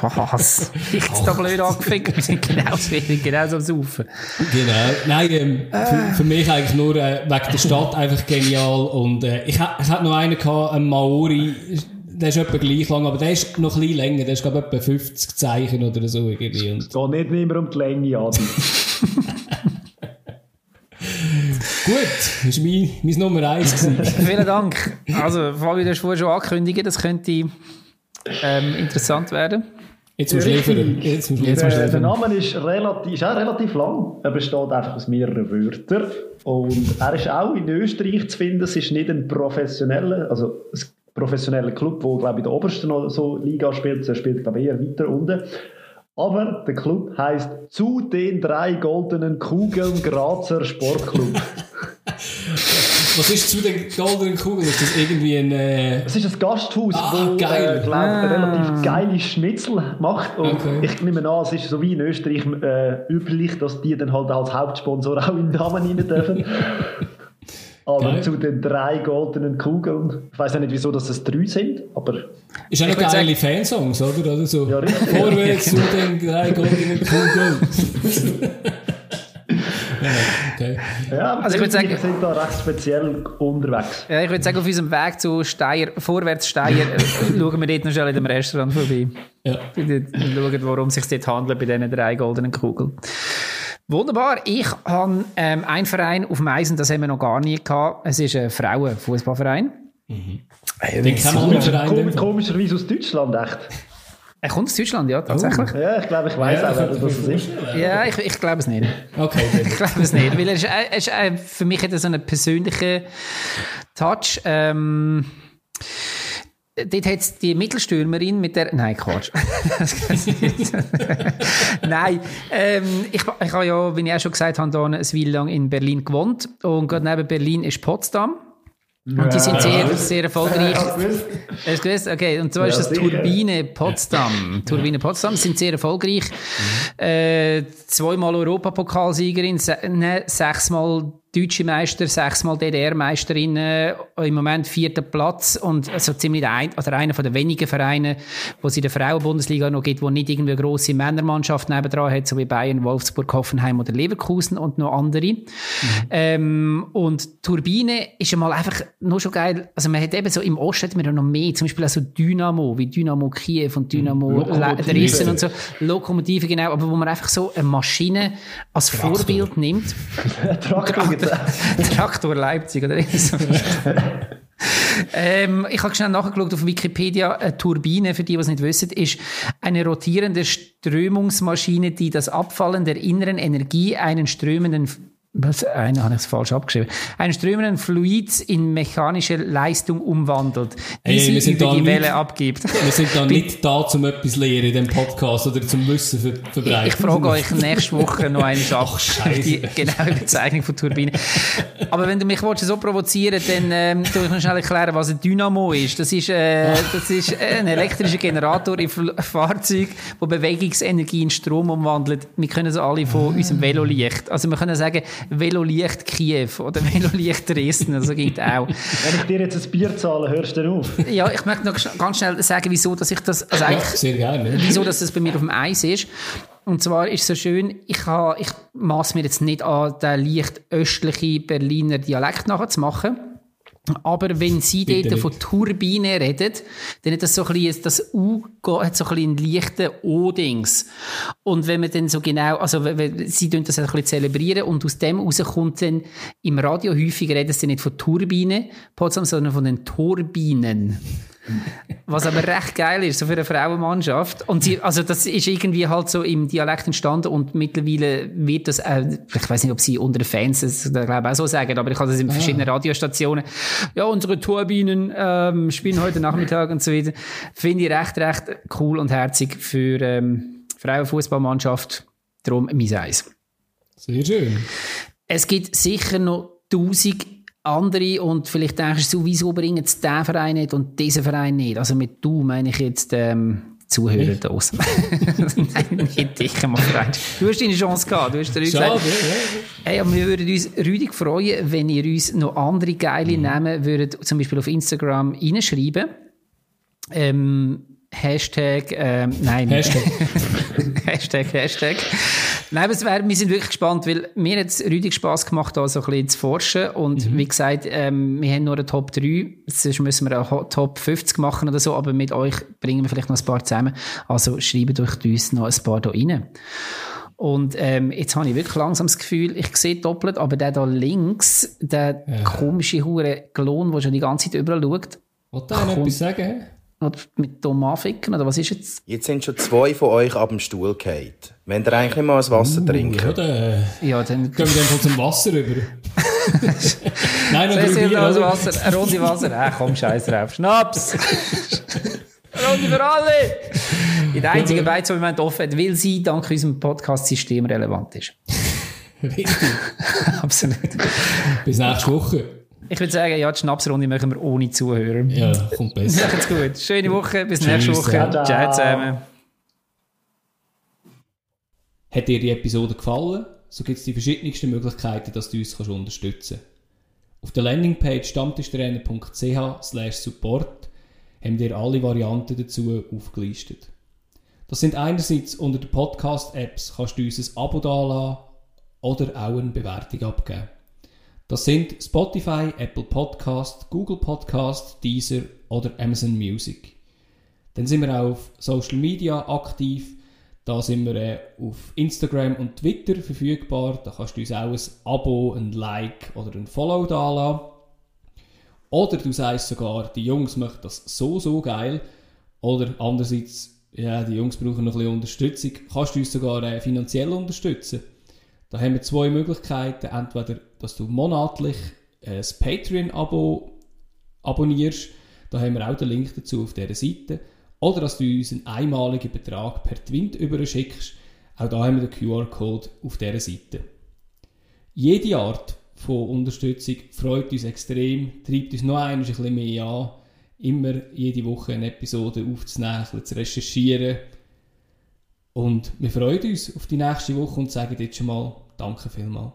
Was? Ich hab's da blöd angefickt. Wir sind genau so genau so am Saufen. Genau. Nein, ähm, äh. für, für, mich eigentlich nur äh, wegen der Stadt einfach genial. Und äh, ich, ich hatte noch einen gehabt, einen Maori, der ist etwa gleich lang, aber der ist noch ein bisschen länger. Der ist, glaube ich, etwa 50 Zeichen oder so. Irgendwie. Und es geht nicht mehr um die Länge, Adi. Gut, das war mein, mein Nummer 1. Vielen Dank. Also, Fabi, du hast vorher schon angekündigt, das könnte ähm, interessant werden. Jetzt musst du liefern. Jetzt musst du liefern. Der, der Name ist, relativ, ist auch relativ lang. Er besteht einfach aus mehreren Wörtern. Und er ist auch in Österreich zu finden. Es ist nicht ein professioneller, also ein professioneller Club, der, glaube ich, in der obersten so Liga spielt. Er spielt, glaube ich, eher weiter unten. Aber der Club heißt zu den drei goldenen Kugeln Grazer Sportclub. Was ist zu den goldenen Kugeln? Ist das irgendwie ein... Äh... Es ist ein Gasthaus, ah, wo geil. Äh, glaub, ah. relativ geile Schnitzel macht. Und okay. ich nehme an, es ist so wie in Österreich äh, üblich, dass die dann halt als Hauptsponsor auch in den Namen rein dürfen. Aber Geil. zu den drei goldenen Kugeln, ich weiß ja nicht, wieso dass es drei sind, aber... Ist auch noch geile Fansongs, oder? oder so. Ja, richtig. Vorwärts zu den drei goldenen Kugeln. ja, okay. ja, also ich würde sagen, wir sind da recht speziell unterwegs. Ja, ich würde sagen, auf unserem Weg zu Steier, vorwärts Steier, schauen wir dort noch schnell in dem Restaurant vorbei. Ja. Schauen, worum es sich dort handelt bei diesen drei goldenen Kugeln. Wunderbar. Ich habe ähm, einen Verein auf Meisen, das haben wir noch gar nie gehabt. Es ist ein Frauenfußballverein. Mhm. Äh, Den kennen wir Verein. Komischerweise aus Deutschland, echt. Er kommt aus Deutschland, ja, tatsächlich. Oh. Ja, ich glaube, ich weiß ja, auch, wer das ist. Ja, ich, ich glaube es nicht. Okay. ich glaube es nicht, weil er ist, er ist, er, für mich hat er so einen persönlichen Touch. Ähm, dort hat es die Mittelstürmerin mit der. Nein, Quatsch. Nein, ähm, ich, ich habe ja, wie ich auch schon gesagt habe, hier eine Weile lang in Berlin gewohnt. Und gerade neben Berlin ist Potsdam. Und die sind sehr, sehr erfolgreich. Hast du gewusst? Okay, und zwar Ja, ist das sicher. Turbine Potsdam. Turbine Potsdam sind sehr erfolgreich. Äh, zweimal Europapokalsiegerin, se ne, sechsmal deutsche Meister, sechsmal DDR-Meisterin, äh, im Moment vierter Platz und also ziemlich der ein, oder einer von den wenigen Vereinen, wo es in der Frauenbundesliga noch gibt, wo nicht irgendwie eine grosse Männermannschaft nebendran hat, so wie Bayern, Wolfsburg, Hoffenheim oder Leverkusen und noch andere. Ähm, und Turbine ist einmal einfach nur schon geil. Also man hat eben so im Osten hat man noch mehr, zum Beispiel auch so Dynamo, wie Dynamo Kiew und Dynamo Lokomotive. Dresden und so. Lokomotive, genau. Aber wo man einfach so eine Maschine als Vorbild nimmt. Traktor Leipzig oder so. ähm, ich habe schnell nachgeschaut auf Wikipedia. Eine Turbine, für die, die es nicht wissen, ist eine rotierende Strömungsmaschine, die das Abfallen der inneren Energie einen strömenden was, einen habe ich es falsch abgeschrieben. Einen strömenden Fluid in mechanische Leistung umwandelt, die Hey, wir sie sind über die nicht- Welle abgibt. Wir sind da nicht da, um etwas zu lernen in diesem Podcast oder zum Wissen ver verbreiten. Ich frage euch nächste Woche noch einen Ach, die genaue Bezeichnung von Turbine. Aber wenn du mich willst, so provozieren dann ähm, tu ich noch schnell erklären, was ein Dynamo ist. Das ist, äh, das ist äh, ein elektrischer Generator im Fahrzeug, der Bewegungsenergie in Strom umwandelt. Wir können so alle von unserem Velolicht. Also wir können sagen, Velolicht Kiew oder Velolicht Dresden, also geht auch. Wenn ich dir jetzt ein Bier zahle, hörst du auf? Ja, ich möchte noch ganz schnell sagen, wieso, dass ich das, also ja, eigentlich sehr gerne. wieso dass das bei mir auf dem Eis ist. Und zwar ist es so schön, ich, ha- ich maß mir jetzt nicht an, den leicht östlichen Berliner Dialekt nachzumachen. Aber wenn Sie Bitte dort von. Turbine reden, dann hat das so ein bisschen, das U hat so ein bisschen einen leichten O-Dings. Und wenn man dann so genau, also Sie tun das ein bisschen zelebrieren und aus dem heraus kommt dann im Radio häufig reden Sie nicht von Turbine, Potsdam, sondern von den Turbinen. Was aber recht geil ist, so für eine Frauenmannschaft. Und sie, also das ist irgendwie halt so im Dialekt entstanden und mittlerweile wird das, äh, ich weiß nicht, ob sie unter den Fans das, glaube ich, auch so sagen, aber ich habe das in verschiedenen Radiostationen. Ja, unsere Turbinen ähm, spielen heute Nachmittag und so weiter. Finde ich recht, recht cool und herzig für ähm, Frauenfußballmannschaft. Darum mein Eis. Sehr schön. Es gibt sicher noch tausend andere und vielleicht denkst du, wieso bringen sie diesen Verein nicht und diesen Verein nicht? Also mit du meine ich jetzt ähm, Zuhörer da. Nein, nicht dich, mein Freund. Du hast deine Chance gehabt, du hast dir Schade, gesagt. ja. Hey, wir würden uns rüdig freuen, wenn ihr uns noch andere geile Mhm. Namen würdet, zum Beispiel auf Instagram reinschreiben. Ähm, Hashtag, ähm, nein. Hashtag. Hashtag, Hashtag. Nein, aber es wär, wir sind wirklich gespannt, weil mir hat es rüdig Spass gemacht, da so ein bisschen zu forschen. Und wie gesagt, ähm, wir haben nur eine Top 3, sonst müssen wir auch Top 50 machen oder so, aber mit euch bringen wir vielleicht noch ein paar zusammen. Also schreibt euch uns noch ein paar da rein. Und ähm, jetzt habe ich wirklich langsam das Gefühl, ich sehe doppelt, aber der da links, der komische hure Klon, der schon die ganze Zeit überall schaut, Wollt ihr noch etwas sagen? Oder mit Tom anficken, oder was ist jetzt? Jetzt sind schon zwei von euch ab dem Stuhl gefallen. Wenn ihr eigentlich nicht mal ein Wasser Ja, trinken. dann Ja, dann gehen wir dann zum Wasser rüber. Nein, Bier, also oder? Wasser, eine Runde Wasser. Ah, komm, scheiß drauf. Schnaps! Runde für alle! Die einzige Beiz, die im Moment offen hat, weil sie dank unserem Podcast-System relevant ist. Richtig. Absolut. Bis nächste Woche. Ich würde sagen, ja, die Schnapsrunde machen wir ohne Zuhörer. Ja, kommt besser. Macht's gut. Schöne Woche. Bis nächste Woche. Ciao. Ciao zusammen. Hat dir die Episode gefallen? So gibt es die verschiedensten Möglichkeiten, dass du uns kannst unterstützen kannst. Auf der Landingpage stammtischtrainer.ch slash support haben wir alle Varianten dazu aufgelistet. Das sind einerseits unter den Podcast-Apps kannst du uns ein Abo dalassen oder auch eine Bewertung abgeben. Das sind Spotify, Apple Podcast, Google Podcast, Deezer oder Amazon Music. Dann sind wir auch auf Social Media aktiv. Da sind wir äh, auf Instagram und Twitter verfügbar. Da kannst du uns auch ein Abo, ein Like oder ein Follow dalassen. Oder du sagst sogar, die Jungs möchten das so, so geil. Oder andererseits, ja, die Jungs brauchen noch ein bisschen Unterstützung. Kannst du uns sogar äh, finanziell unterstützen. Da haben wir zwei Möglichkeiten. Entweder, dass du monatlich äh, das Patreon-Abo abonnierst. Da haben wir auch den Link dazu auf dieser Seite. Oder dass du uns einen einmaligen Betrag per Twint überschickst. Auch da haben wir den QR-Code auf dieser Seite. Jede Art von Unterstützung. Freut uns extrem, treibt uns noch ein bisschen mehr an, immer jede Woche eine Episode aufzunehmen, zu recherchieren. Und wir freuen uns auf die nächste Woche und sagen jetzt schon mal Danke vielmals.